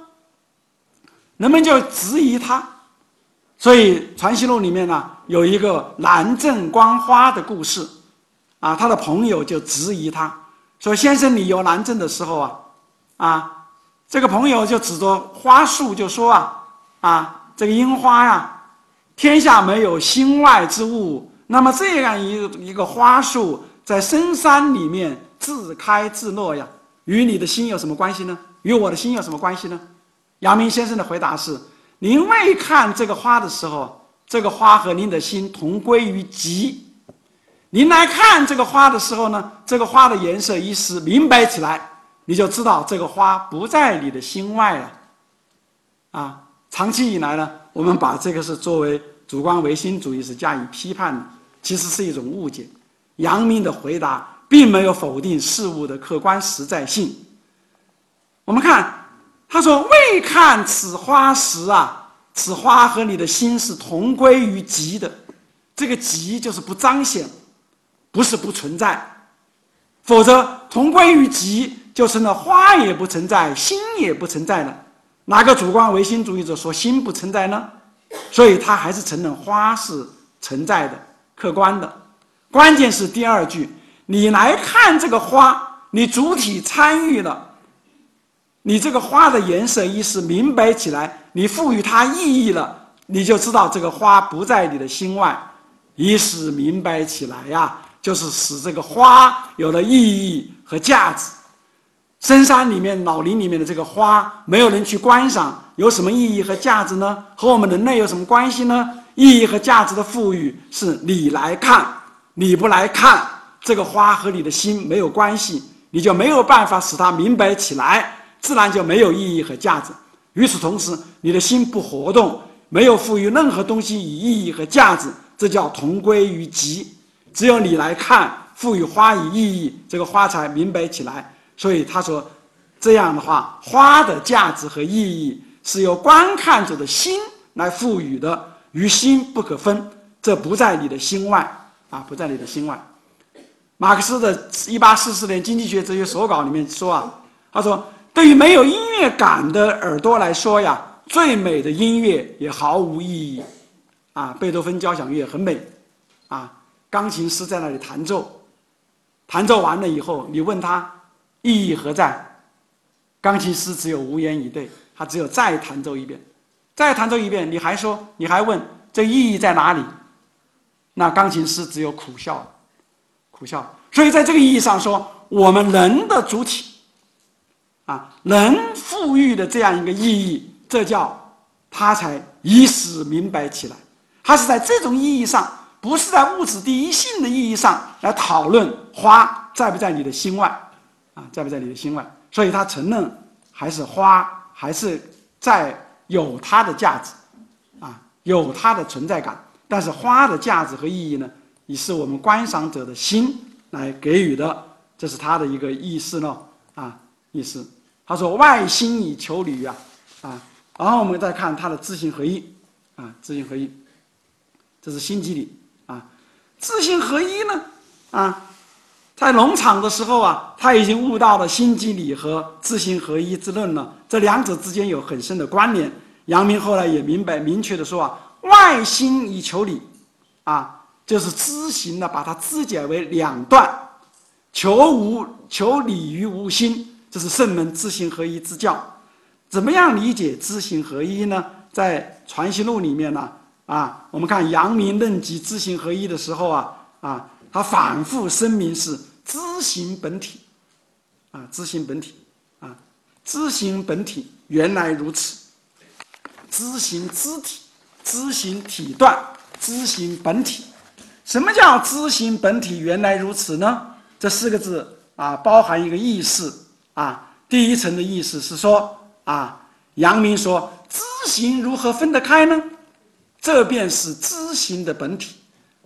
人们就质疑他。所以《传习录》里面呢有一个蓝正观花的故事，啊，他的朋友就质疑他说：“先生，你游蓝正的时候啊，啊。”这个朋友就指着花树就说啊啊，这个樱花呀，天下没有心外之物。那么这样一一个花树在深山里面自开自落呀，与你的心有什么关系呢？与我的心有什么关系呢？阳明先生的回答是：您未看这个花的时候，这个花和您的心同归于极；您来看这个花的时候呢，这个花的颜色一时明白起来。你就知道这个花不在你的心外了，啊！长期以来呢，我们把这个是作为主观唯心主义是加以批判的，其实是一种误解。阳明的回答并没有否定事物的客观实在性。我们看，他说：“未看此花时啊，此花和你的心是同归于极的。这个极就是不彰显，不是不存在，否则同归于极。”就成了花也不存在，心也不存在了。哪个主观唯心主义者说心不存在呢？所以他还是承认花是存在的、客观的。关键是第二句，你来看这个花，你主体参与了，你这个花的颜色意识明白起来，你赋予它意义了，你就知道这个花不在你的心外。意识明白起来呀，就是使这个花有了意义和价值。深山里面、老林里面的这个花，没有人去观赏，有什么意义和价值呢？和我们人类有什么关系呢？意义和价值的赋予是你来看，你不来看，这个花和你的心没有关系，你就没有办法使它明白起来，自然就没有意义和价值。与此同时，你的心不活动，没有赋予任何东西以意义和价值，这叫同归于尽。只有你来看，赋予花以意义，这个花才明白起来。所以他说，这样的话，花的价值和意义是由观看者的心来赋予的，与心不可分。这不在你的心外啊，不在你的心外。马克思的《一八四四年经济学哲学手稿》里面说啊，他说，对于没有音乐感的耳朵来说呀，最美的音乐也毫无意义。啊，贝多芬交响乐很美，啊，钢琴师在那里弹奏，弹奏完了以后，你问他。意义何在？钢琴师只有无言以对，他只有再弹奏一遍，再弹奏一遍，你还说，你还问这意义在哪里？那钢琴师只有苦笑，苦笑。所以在这个意义上说，我们人的主体，啊，人赋予的这样一个意义，这叫他才意识明白起来。他是在这种意义上，不是在物质第一性的意义上来讨论花在不在你的心外。啊在不在你的心外？所以他承认，还是花，还是在有它的价值，啊，有它的存在感。但是花的价值和意义呢，也是我们观赏者的心来给予的，这是他的一个意思呢，啊，意思。他说：“外心以求理啊，啊。”然后我们再看他的知行合一，啊，知行合一，这是心机理知行合一呢，啊。在农场的时候啊，他已经悟到了心即理和知行合一之论了。这两者之间有很深的关联。阳明后来也明白明确的说啊，外心以求理，啊，就是知行呢，把它肢解为两段，求无求理于无心，这是圣门知行合一之教。怎么样理解知行合一呢？在《传习录》里面呢，啊我们看阳明论及知行合一的时候啊，啊，他反复声明是。知行本体，啊，知行本体，啊，知行本体原来如此。知行知体，知行体断，知行本体。什么叫知行本体原来如此呢？这四个字啊，包含一个意思啊。第一层的意思是说啊，阳明说知行如何分得开呢？这便是知行的本体。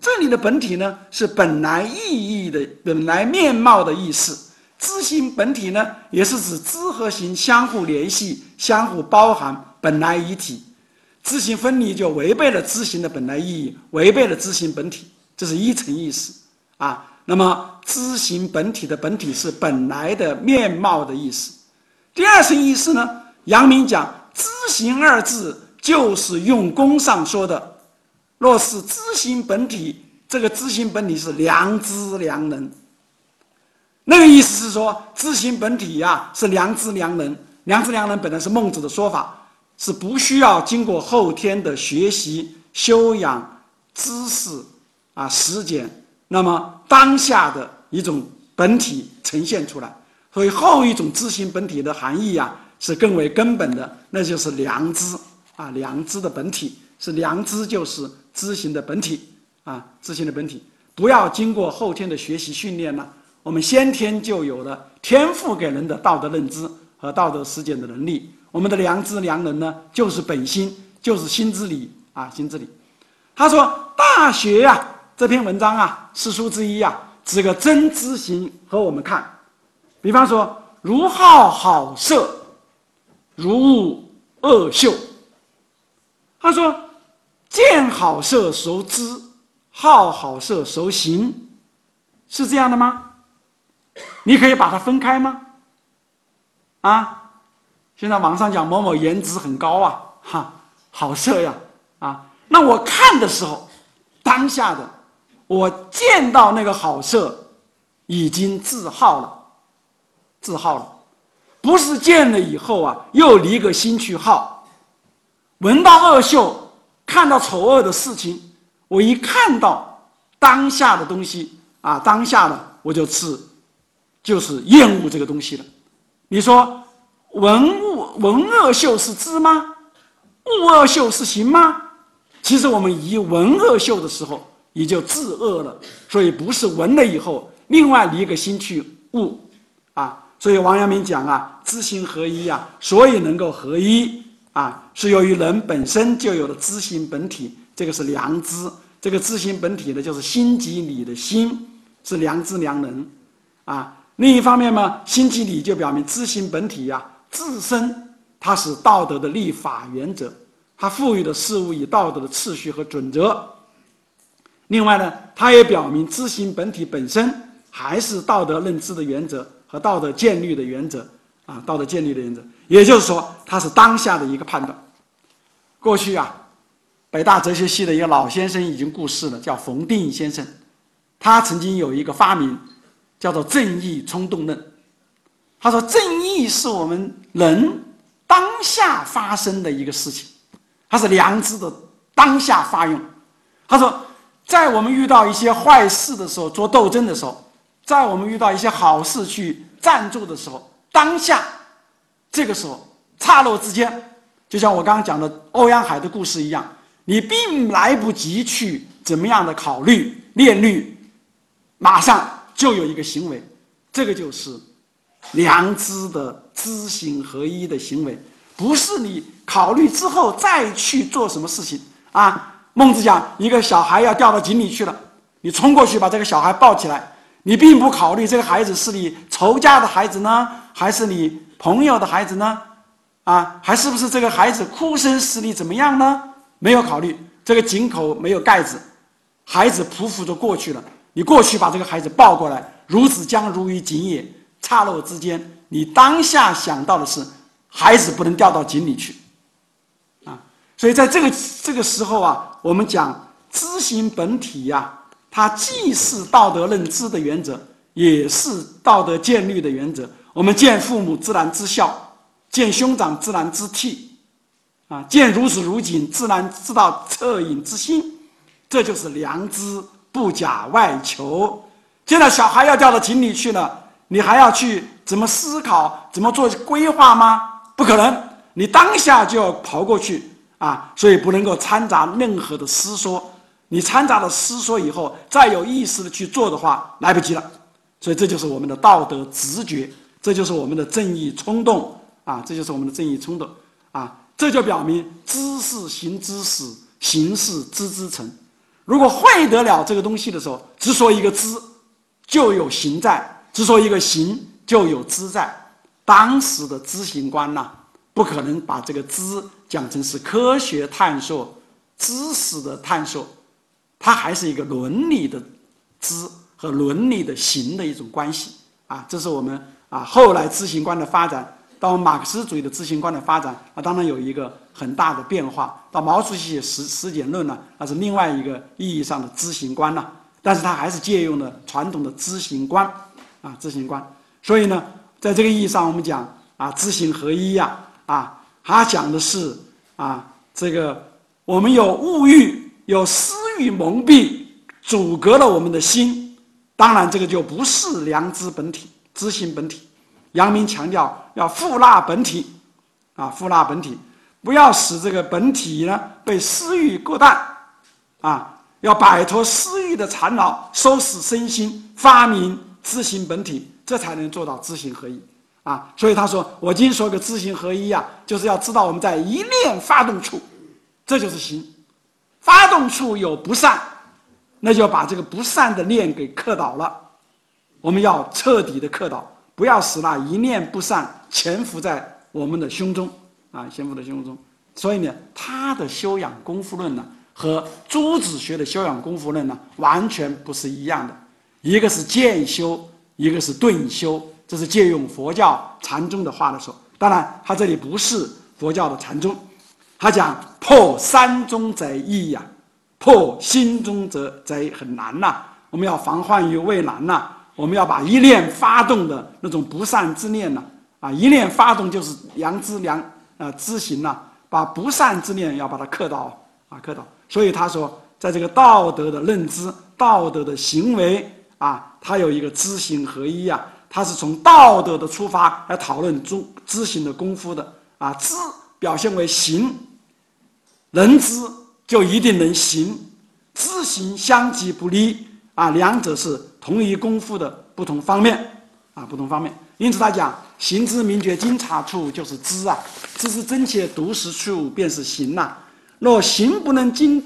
这里的本体呢，是本来意义的本来面貌的意思。知行本体呢，也是指知和行相互联系、相互包含，本来一体。知行分离就违背了知行的本来意义，违背了知行本体。这是一层意思啊。那么知行本体的本体是本来的面貌的意思。第二层意思呢，阳明讲知行二字就是用功上说的。若是知行本体，这个知行本体是良知良能。那个意思是说，知行本体呀是良知良能。良知良能本来是孟子的说法，是不需要经过后天的学习、修养、知识啊实践，那么当下的一种本体呈现出来。所以后一种知行本体的含义呀是更为根本的，那就是良知啊，良知的本体是良知，就是。知行的本体啊，知行的本体，不要经过后天的学习训练了，我们先天就有了天赋给人的道德认知和道德实践的能力。我们的良知良能呢，就是本心，就是心之理啊，心之理。他说《大学》呀，这篇文章啊，四书之一啊，指个真知行和我们看。比方说，如好好色，如恶恶秀。他说。见好色熟知，好好色熟行，是这样的吗？你可以把它分开吗？啊，现在网上讲某某颜值很高啊，哈，好色呀，啊，那我看的时候，当下的我见到那个好色，已经自耗了，自耗了，不是见了以后啊，又离个心去耗，闻到恶嗅，看到丑恶的事情，我一看到当下的东西啊，当下的我就吃，就是厌恶这个东西了。你说闻恶闻恶嗅是知吗？恶恶嗅是行吗？其实我们一闻恶嗅的时候，也就自恶了。所以不是闻了以后，另外离个心去悟啊。所以王阳明讲啊，知行合一啊，所以能够合一啊，是由于人本身就有了知行本体，这个是良知。这个知行本体呢，就是心即理的心，是良知良能啊。另一方面嘛，心即理就表明知行本体呀，自身它是道德的立法原则，它赋予的事物以道德的次序和准则。另外呢，它也表明知行本体本身还是道德认知的原则和道德建立的原则啊，道德建立的原则。也就是说，它是当下的一个判断。过去啊，北大哲学系的一个老先生已经过世了，叫冯定先生，他曾经有一个发明。叫做正义冲动论。他说，正义是我们人当下发生的一个事情，它是良知的当下发用。他说，在我们遇到一些坏事的时候做斗争的时候，在我们遇到一些好事去赞助的时候，当下这个时候刹那之间，就像我刚刚讲的欧阳海的故事一样，你并来不及去怎么样的考虑念虑，马上。就有一个行为，这个就是良知的知行合一的行为，不是你考虑之后再去做什么事情啊。孟子讲，一个小孩要掉到井里去了，你冲过去把这个小孩抱起来，你并不考虑这个孩子是你仇家的孩子呢，还是你朋友的孩子呢？啊，还是不是这个孩子哭声使你怎么样呢？没有考虑，这个井口没有盖子，孩子匍匐着过去了。你过去把这个孩子抱过来，孺子将如于井也。刹那之间，你当下想到的是，孩子不能掉到井里去，啊，所以在这个这个时候啊，我们讲知行本体呀，它既是道德认知的原则，也是道德建立的原则。我们见父母自然知孝，见兄长自然知悌，啊，见孺子如井自然知道恻隐之心，这就是良知。不假外求，现在小孩要掉到井里去了，你还要去怎么思考、怎么做规划吗？不可能，你当下就要跑过去啊！所以不能够掺杂任何的思说。你掺杂了思说以后，再有意识的去做的话，来不及了。所以这就是我们的道德直觉，这就是我们的正义冲动啊！这就是我们的正义冲动啊！这就表明知是行之始，行是知之成。如果会得了这个东西的时候，只说一个知，就有行在；只说一个行，就有知在。当时的知行观呐，不可能把这个知讲成是科学探索、知识的探索，它还是一个伦理的知和伦理的行的一种关系啊。这是我们啊后来知行观的发展。到马克思主义的知行观的发展，那当然有一个很大的变化。到毛主席写实实践论呢，那是另外一个意义上的知行观了。但是他还是借用了传统的知行观，啊，知行观。所以呢，在这个意义上，我们讲啊，知行合一呀，啊，他讲的是啊，这个我们有物欲、有私欲蒙蔽，阻隔了我们的心。当然，这个就不是良知本体、知行本体。阳明强调要复纳本体，啊，复纳本体，不要使这个本体呢被私欲过淡，啊，要摆脱私欲的缠绕，收拾身心，发明知行本体，这才能做到知行合一，啊，所以他说，我今天说个知行合一呀，就是要知道我们在一念发动处，这就是行，发动处有不善，那就要把这个不善的念给克倒了，我们要彻底的克倒。不要使那一念不善潜伏在我们的胸中啊，潜伏在胸中。所以呢，他的修养功夫论呢，和朱子学的修养功夫论呢，完全不是一样的。一个是渐修，一个是顿修，这是借用佛教禅宗的话来说。当然，他这里不是佛教的禅宗，他讲破山中贼易呀，破心中则贼很难呐。我们要防患于未然呐，我们要把一念发动的那种不善之念呐，啊，一念发动就是良知良呃知行呐，把不善之念要把它克到啊克到。所以他说，在这个道德的认知、道德的行为啊，他有一个知行合一啊。他是从道德的出发来讨论中知行的功夫的啊，知表现为行，能知就一定能行，知行相即不离啊，两者是同一功夫的不同方面啊，不同方面。因此他讲行之明觉经察处就是知啊，知是真切独实处便是行呐。若行不能经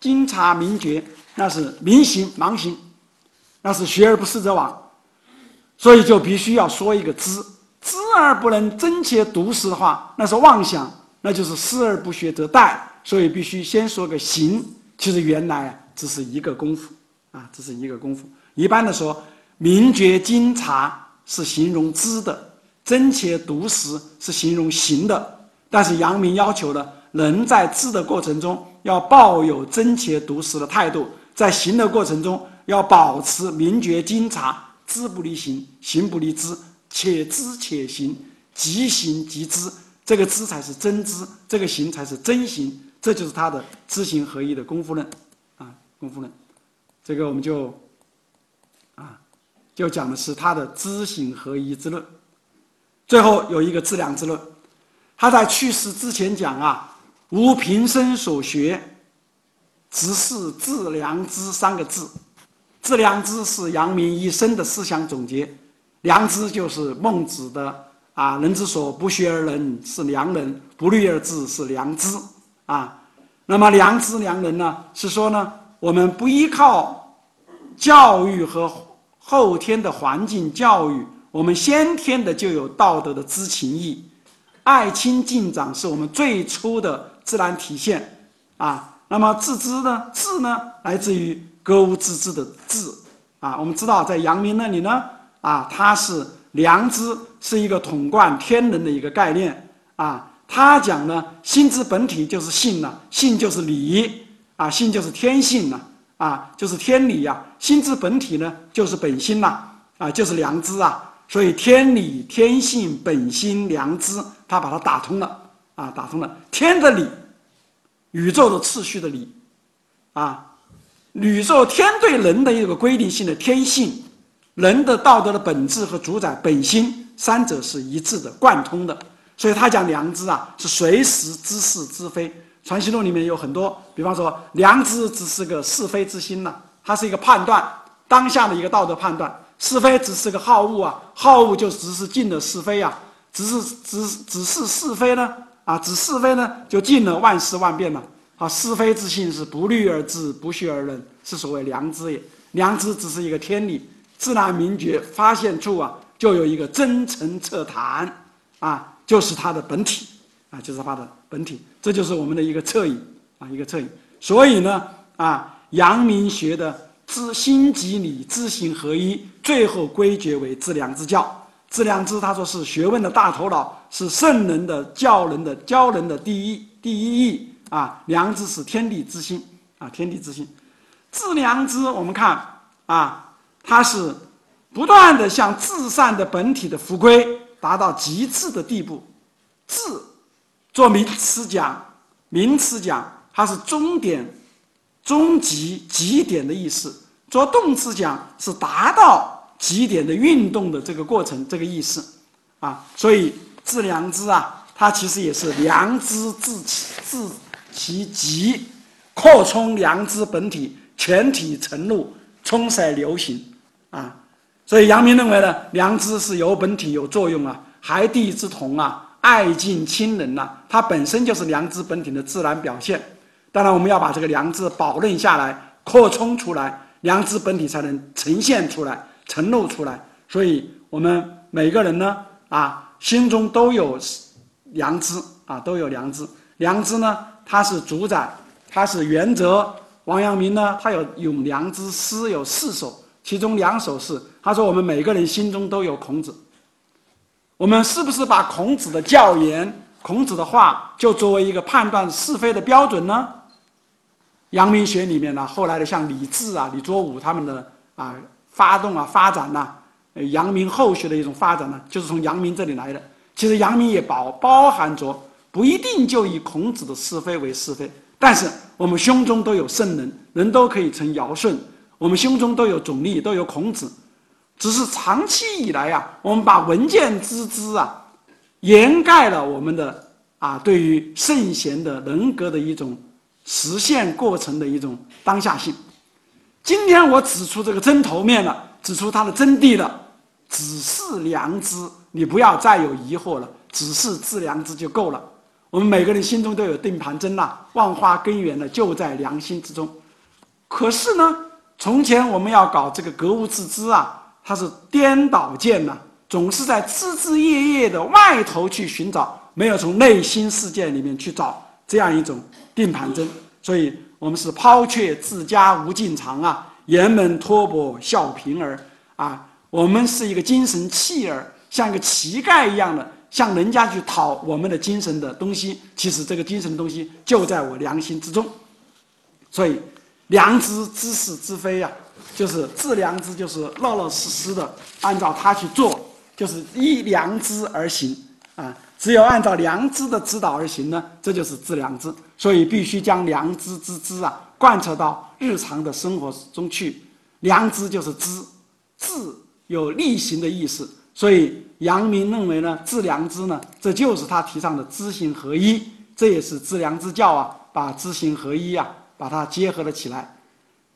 经察明觉，那是明行盲行，那是学而不思则罔。所以就必须要说一个知，知而不能真切读实的话，那是妄想，那就是思而不学则殆。所以必须先说个行，其实原来只是一个功夫啊，这是一个功夫。一般的说，明觉经察是形容知的，真切读实是形容行的。但是阳明要求呢，人在知的过程中要抱有真切读实的态度，在行的过程中要保持明觉经察。知不离行，行不离知，且知且行，即行即知。这个知才是真知，这个行才是真行。这就是他的知行合一的功夫论，啊，功夫论。这个我们就，啊，就讲的是他的知行合一之论。最后有一个致良知论，他在去世之前讲啊，吾平生所学，只是致良知三个字。致良知是阳明一生的思想总结，良知就是孟子的啊，人之所不学而能是良人，不虑而治是良知啊。那么良知良人呢，是说呢，我们不依靠教育和后天的环境教育，我们先天的就有道德的知情意，爱亲敬长是我们最初的自然体现啊。那么自知呢，智呢，来自于。格物致知的治啊，我们知道在阳明那里呢啊，它是良知是一个统贯天人的一个概念啊。他讲呢，心之本体就是性了，性就是理啊，性就是天性呐啊，就是天理呀。心之本体呢，就是本心呐啊，就是良知啊。所以天理、天性、本心、良知，他把它打通了啊，打通了天的理，宇宙的次序的理啊。宇宙天对人的一个规定性的天性，人的道德的本质和主宰本心，三者是一致的、贯通的。所以他讲良知啊，是随时知是知非。传习录里面有很多，比方说良知只是个是非之心呐，它是一个判断当下的一个道德判断；是非只是个好恶啊，好恶就只是尽了是非呀，只是只只是是非呢啊，只是非呢就尽了万事万变了。啊，是非之心是不虑而治，不学而仁，是所谓良知也。良知只是一个天理，自然明觉发现处啊，就有一个真诚彻谈，啊，就是它的本体，啊，就是它的本体，这就是我们的一个侧影，啊，一个侧影。所以呢，啊，阳明学的知心即理，知行合一，最后归结为致良知教。致良知，他说是学问的大头脑，是圣人的教人的教人的第一第一义。啊，良知是天地之心啊，天地之心。致良知，我们看啊，它是不断的向至善的本体的复归，达到极致的地步。至，做名词讲，名词讲，它是终点、终极、极点的意思；做动词讲，是达到极点的运动的这个过程，这个意思。啊，所以致良知啊，它其实也是良知自其自。其极扩充良知本体，全体沉入，冲塞流行啊！所以阳明认为呢，良知是有本体有作用啊，孩弟之童啊，爱敬亲人呐，它本身就是良知本体的自然表现。当然，我们要把这个良知保任下来，扩充出来，良知本体才能呈现出来，呈露出来。所以，我们每个人呢，啊，心中都有良知啊，都有良知。良知呢？它是主宰，它是原则。王阳明呢，他有《咏良知诗》有四首，其中两首是他说：“我们每个人心中都有孔子。”我们是不是把孔子的教言、孔子的话就作为一个判断是非的标准呢？阳明学里面呢，后来的像李治啊、李卓武他们的啊发动啊发展呐，阳明后学的一种发展呢，就是从阳明这里来的。其实阳明也包包含着不一定就以孔子的是非为是非，但是我们胸中都有圣人，人都可以成尧舜，我们胸中都有总理，都有孔子。只是长期以来啊，我们把文件之资啊，掩盖了我们的啊对于圣贤的人格的一种实现过程的一种当下性。今天我指出这个真头面了，指出它的真谛了，只是良知，你不要再有疑惑了，只是自良知就够了。我们每个人心中都有定盘针呐，万花根源呢就在良心之中。可是呢，从前我们要搞这个格物致知啊。他是颠倒见呐，总是在枝枝叶叶的外头去寻找，没有从内心世界里面去找这样一种定盘针。所以我们是抛却自家无尽长啊，沿门托钵笑贫儿啊。我们是一个精神弃儿，像一个乞丐一样的向人家去讨我们的精神的东西。其实这个精神东西就在我良心之中。所以良知知是知非呀。就是致良知，就是老老实实的按照他去做，就是依良知而行啊。只有按照良知的指导而行呢，这就是致良知。所以必须将良知之知啊贯彻到日常的生活中去。良知就是知，智有力行的意思。所以阳明认为呢，致良知呢，这就是他提倡的知行合一。这也是自良知教啊，把知行合一啊，把它结合了起来。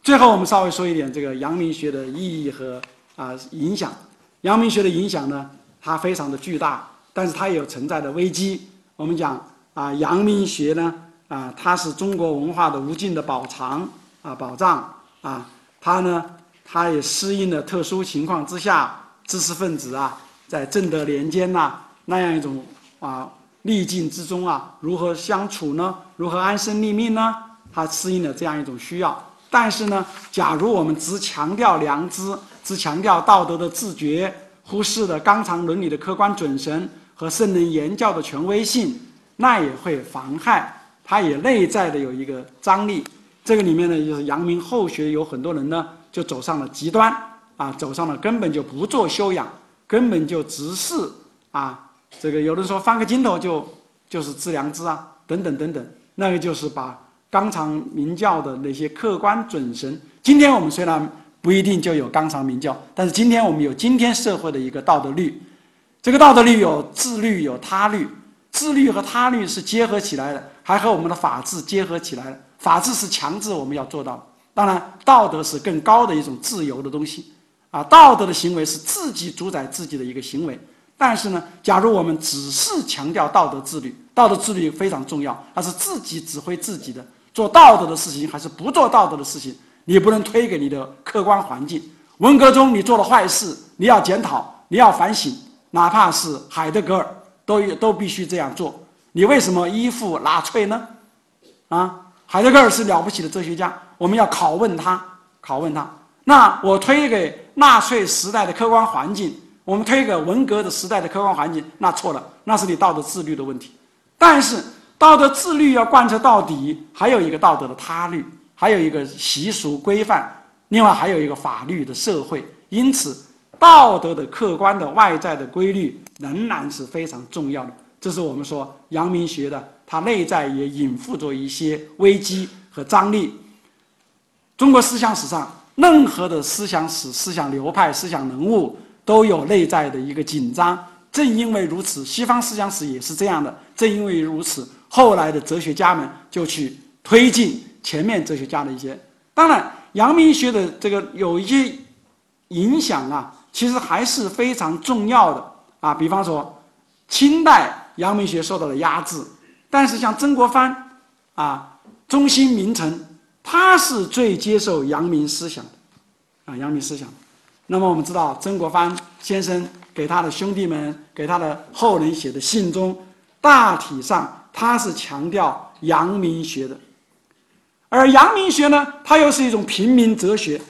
最后，我们稍微说一点这个阳明学的意义和啊影响。阳明学的影响呢，它非常的巨大，但是它也有存在的危机。我们讲啊，阳明学呢啊，它是中国文化的无尽的宝藏啊宝藏啊，它呢，它也适应了特殊情况之下，知识分子啊，在正德年间呐那样一种啊逆境之中啊，如何相处呢？如何安身立命呢？它适应了这样一种需要。但是呢，假如我们只强调良知，只强调道德的自觉，忽视了纲常伦理的客观准绳和圣人言教的权威性，那也会妨害。它也内在的有一个张力。这个里面呢，就是阳明后学有很多人呢，就走上了极端啊，走上了根本就不做修养，根本就只是啊，这个有的说翻个筋头就就是治良知啊，等等等等，那个就是把。纲常名教的那些客观准绳，今天我们虽然不一定就有纲常名教，但是今天我们有今天社会的一个道德律。这个道德律有自律有他律，自律和他律是结合起来的，还和我们的法治结合起来的。法治是强制我们要做到，当然道德是更高的一种自由的东西。啊，道德的行为是自己主宰自己的一个行为。但是呢，假如我们只是强调道德自律，道德自律非常重要，它是自己指挥自己的。做道德的事情还是不做道德的事情，你不能推给你的客观环境。文革中你做了坏事，你要检讨，你要反省，哪怕是海德格尔都都必须这样做。你为什么依附纳粹呢？啊，海德格尔是了不起的哲学家，我们要拷问他，拷问他。那我推给纳粹时代的客观环境，我们推给文革的时代的客观环境，那错了，那是你道德自律的问题。但是。道德自律要贯彻到底，还有一个道德的他律，还有一个习俗规范，另外还有一个法律的社会。因此，道德的客观的外在的规律仍然是非常重要的。这是我们说阳明学的，它内在也隐附着一些危机和张力。中国思想史上任何的思想史、思想流派、思想人物都有内在的一个紧张。正因为如此，西方思想史也是这样的。正因为如此。后来的哲学家们就去推进前面哲学家的一些，当然，阳明学的这个有一些影响啊，其实还是非常重要的啊。比方说，清代阳明学受到了压制，但是像曾国藩啊、中兴名臣，他是最接受阳明思想的啊，阳明思想。那么我们知道，曾国藩先生给他的兄弟们、给他的后人写的信中，大体上。他是强调阳明学的，而阳明学呢，它又是一种平民哲学，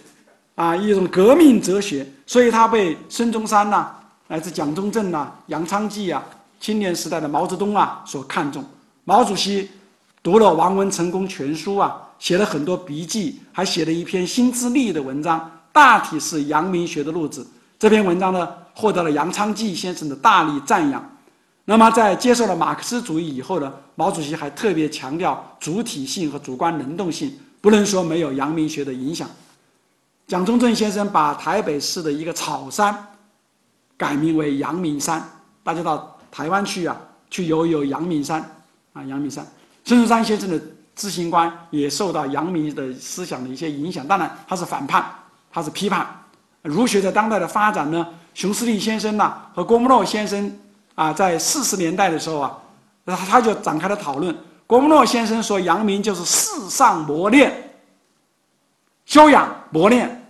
啊，一种革命哲学，所以它被孙中山呐，乃至蒋中正呐、杨昌济啊、青年时代的毛泽东啊所看重。毛主席读了《王文成功全书》啊，写了很多笔记，还写了一篇新自立的文章，大体是阳明学的路子。这篇文章呢，获得了杨昌济先生的大力赞扬。那么，在接受了马克思主义以后呢，毛主席还特别强调主体性和主观能动性，不能说没有阳明学的影响。蒋中正先生把台北市的一个草山改名为阳明山，大家到台湾去啊，去游游阳明山啊，阳明山。孙中山先生的知行官也受到阳明的思想的一些影响，当然他是反叛，他是批判。儒学在当代的发展呢，熊十力先生呐和郭沫若先生啊，在四十年代的时候啊，他他就展开了讨论。郭沫若先生说，阳明就是世上磨练、修养、磨练。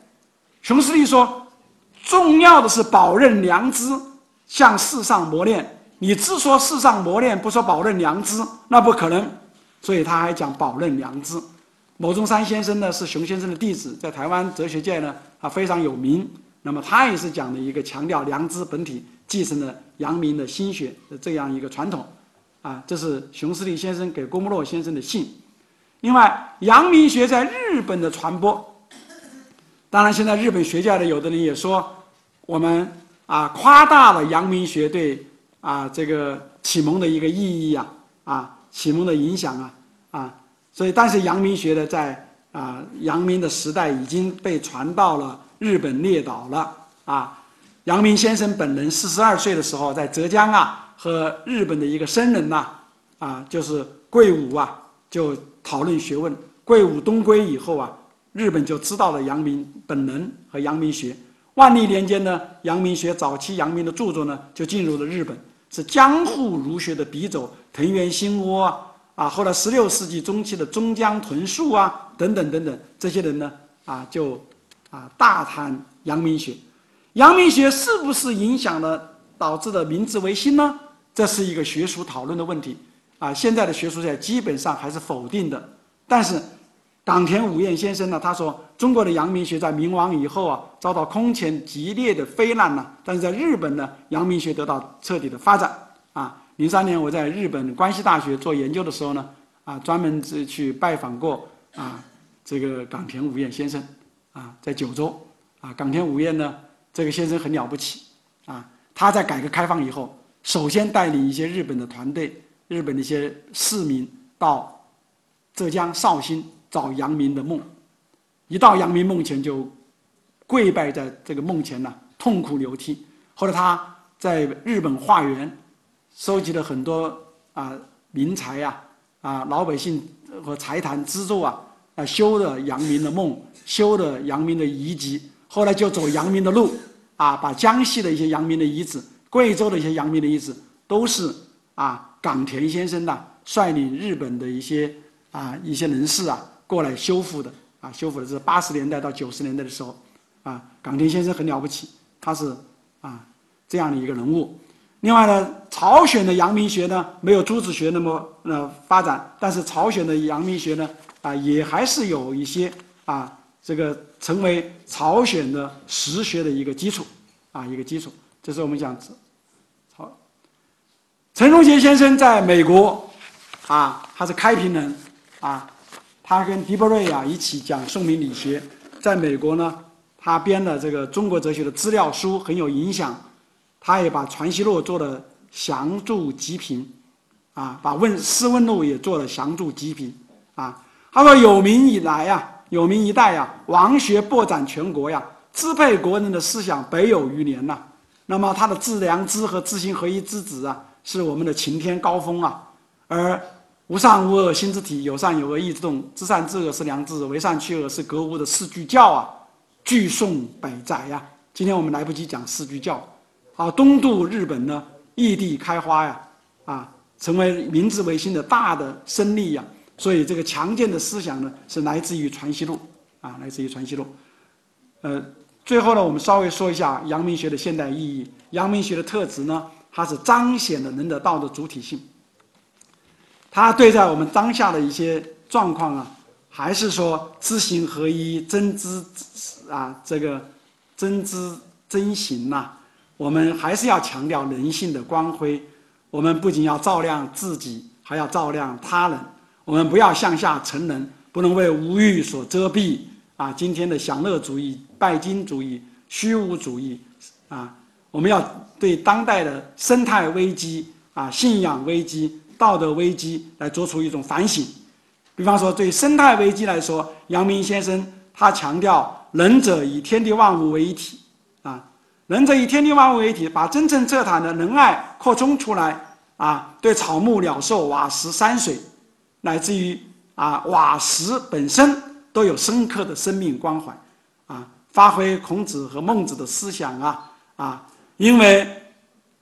熊十力说，重要的是保任良知，向世上磨练。你只说世上磨练，不说保任良知，那不可能。所以他还讲保任良知。牟中山先生呢是熊先生的弟子，在台湾哲学界呢啊非常有名。那么他也是讲的一个强调良知本体，继承了阳明的心学的这样一个传统。啊，这是熊十力先生给郭沫若先生的信。另外，阳明学在日本的传播，当然现在日本学界的有的人也说，我们啊夸大了阳明学对啊这个启蒙的一个意义呀，啊启蒙的影响啊啊。所以，但是阳明学呢，在啊阳明的时代已经被传到了日本列岛了啊。阳明先生本人四十二岁的时候，在浙江啊和日本的一个僧人呐啊，就是桂武啊，就讨论学问。桂武东归以后啊，日本就知道了阳明本人和阳明学。万历年间呢，阳明学早期阳明的著作呢，就进入了日本，是江户儒学的鼻祖藤原新窝啊。啊，后来十六世纪中期的中江屯树啊，等等等等，这些人呢，啊，就啊大谈阳明学。阳明学是不是影响了导致的明治维新呢？这是一个学术讨论的问题。啊，现在的学术界基本上还是否定的。但是，冈田武彦先生呢，他说中国的阳明学在明亡以后啊，遭到空前激烈的非难呢。但是在日本呢，阳明学得到彻底的发展啊。零三年我在日本关西大学做研究的时候呢，啊，专门是去拜访过啊，这个冈田武彦先生，啊，在九州，啊，冈田武彦呢，这个先生很了不起，啊，他在改革开放以后，首先带领一些日本的团队，日本的一些市民到浙江绍兴找阳明的梦，一到阳明梦前就跪拜在这个梦前呢，痛哭流涕。后来他在日本化缘。收集了很多啊名财呀啊老百姓和财团资助啊啊修了阳明的梦，修了阳明的遗迹，后来就走阳明的路啊，把江西的一些阳明的遗址、贵州的一些阳明的遗址，都是啊冈田先生呐率领日本的一些啊一些人士啊过来修复的啊修复的，是八十年代到九十年代的时候啊冈田先生很了不起，他是啊这样的一个人物。另外呢，朝鲜的阳明学呢没有朱子学那么呃发展，但是朝鲜的阳明学呢啊也还是有一些啊这个成为朝鲜的实学的一个基础啊一个基础。这是我们讲好。陈荣杰先生在美国啊，他是开平人啊，他跟狄伯瑞啊一起讲宋明理学，在美国呢，他编的这个中国哲学的资料书很有影响。他也把《传习录》做了详注集评，啊，把《问思问录》也做了详注集评，啊，那么有名以来呀，有名一代呀，王学播展全国呀，支配国人的思想北有余年呐。那么他的致良知和知行合一之子啊，是我们的擎天高峰啊。而无善无恶心之体，有善有恶意之动，知善知恶是良知，为善去恶是格物的四句教啊，俱颂百载呀。今天我们来不及讲四句教。啊，东渡日本呢，异地开花呀，啊，成为明治维新的大的胜利呀。所以这个强健的思想呢，是来自于《传习录》，啊，来自于《传习录》。呃，最后呢，我们稍微说一下阳明学的现代意义。阳明学的特质呢，它是彰显了人的道德主体性。它对待我们当下的一些状况啊，还是说知行合一、真知啊，这个真知真行呐。我们还是要强调人性的光辉。我们不仅要照亮自己，还要照亮他人。我们不要向下沉沦，不能为无欲所遮蔽。啊，今天的享乐主义、拜金主义、虚无主义，啊，我们要对当代的生态危机、啊信仰危机、道德危机来做出一种反省。比方说，对生态危机来说，阳明先生他强调仁者以天地万物为一体，啊，仁者以天地万物为一体，把真正这坦的仁爱扩充出来，啊，对草木鸟兽、瓦石山水，乃至于啊瓦石本身。都有深刻的生命关怀，啊，发挥孔子和孟子的思想啊啊，因为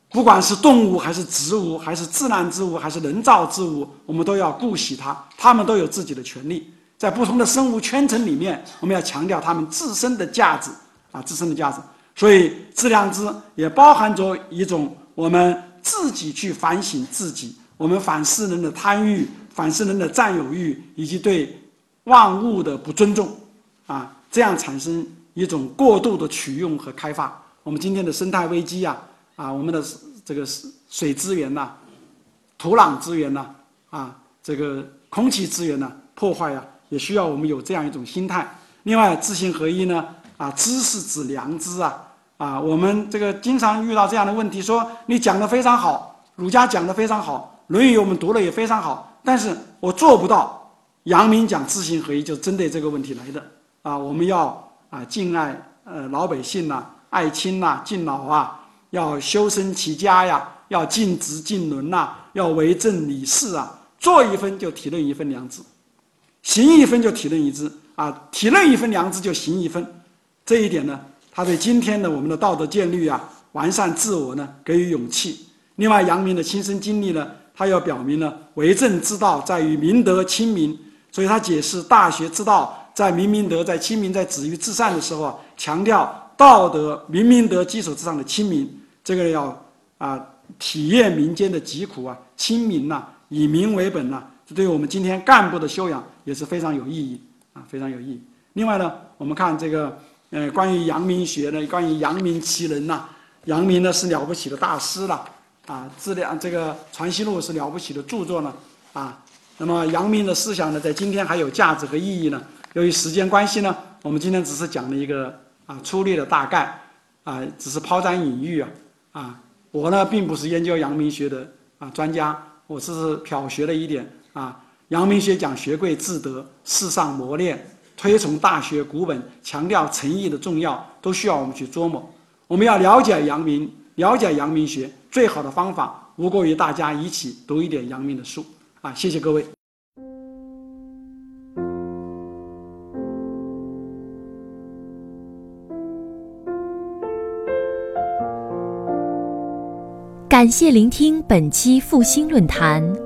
不管是动物还是植物，还是自然之物，还是人造之物，我们都要顾惜它，它们都有自己的权利。在不同的生物圈层里面，我们要强调它们自身的价值啊，自身的价值。所以，致良知也包含着一种我们自己去反省自己，我们反思人的贪欲，反思人的占有欲，以及对。万物的不尊重，啊，这样产生一种过度的取用和开发。我们今天的生态危机呀，啊，我们的这个水资源呐，土壤资源呐，啊，这个空气资源呐，破坏呀，也需要我们有这样一种心态。另外，知行合一呢，啊，知是指良知啊，啊，我们这个经常遇到这样的问题，说你讲的非常好，儒家讲的非常好，《论语》我们读了也非常好，但是我做不到。阳明讲知行合一，就针对这个问题来的啊！我们要啊敬爱呃老百姓呐，爱亲呐，敬老啊，要修身齐家呀，要尽职尽伦呐，要为政理事啊，做一分就体认一分良知，行一分就体认一知啊，体认一分良知就行一分，这一点呢，他对今天的我们的道德建律啊，完善自我呢，给予勇气。另外，阳明的亲身经历呢，他要表明呢，为政之道在于明德亲民。所以他解释《大学之道》在明明德、在亲民、在止于至善的时候啊，强调道德明明德基础之上的亲民，这个要啊体验民间的疾苦啊，亲民呐，以民为本呐，这对我们今天干部的修养也是非常有意义啊，非常有意义。另外呢，我们看这个呃，关于阳明学呢，关于阳明其人呐，阳明呢是了不起的大师了啊，质量这个《传习录》是了不起的著作呢啊。那么阳明的思想呢，在今天还有价值和意义呢。由于时间关系呢，我们今天只是讲了一个啊粗略的大概，啊，只是抛砖引玉啊。啊，我呢并不是研究阳明学的啊专家，我只是瞟学了一点啊。阳明学讲学贵自得，世上磨练，推崇大学古本，强调诚意的重要，都需要我们去琢磨。我们要了解阳明，了解阳明学，最好的方法无过于大家一起读一点阳明的书。啊，谢谢各位。感谢聆听本期复兴论坛。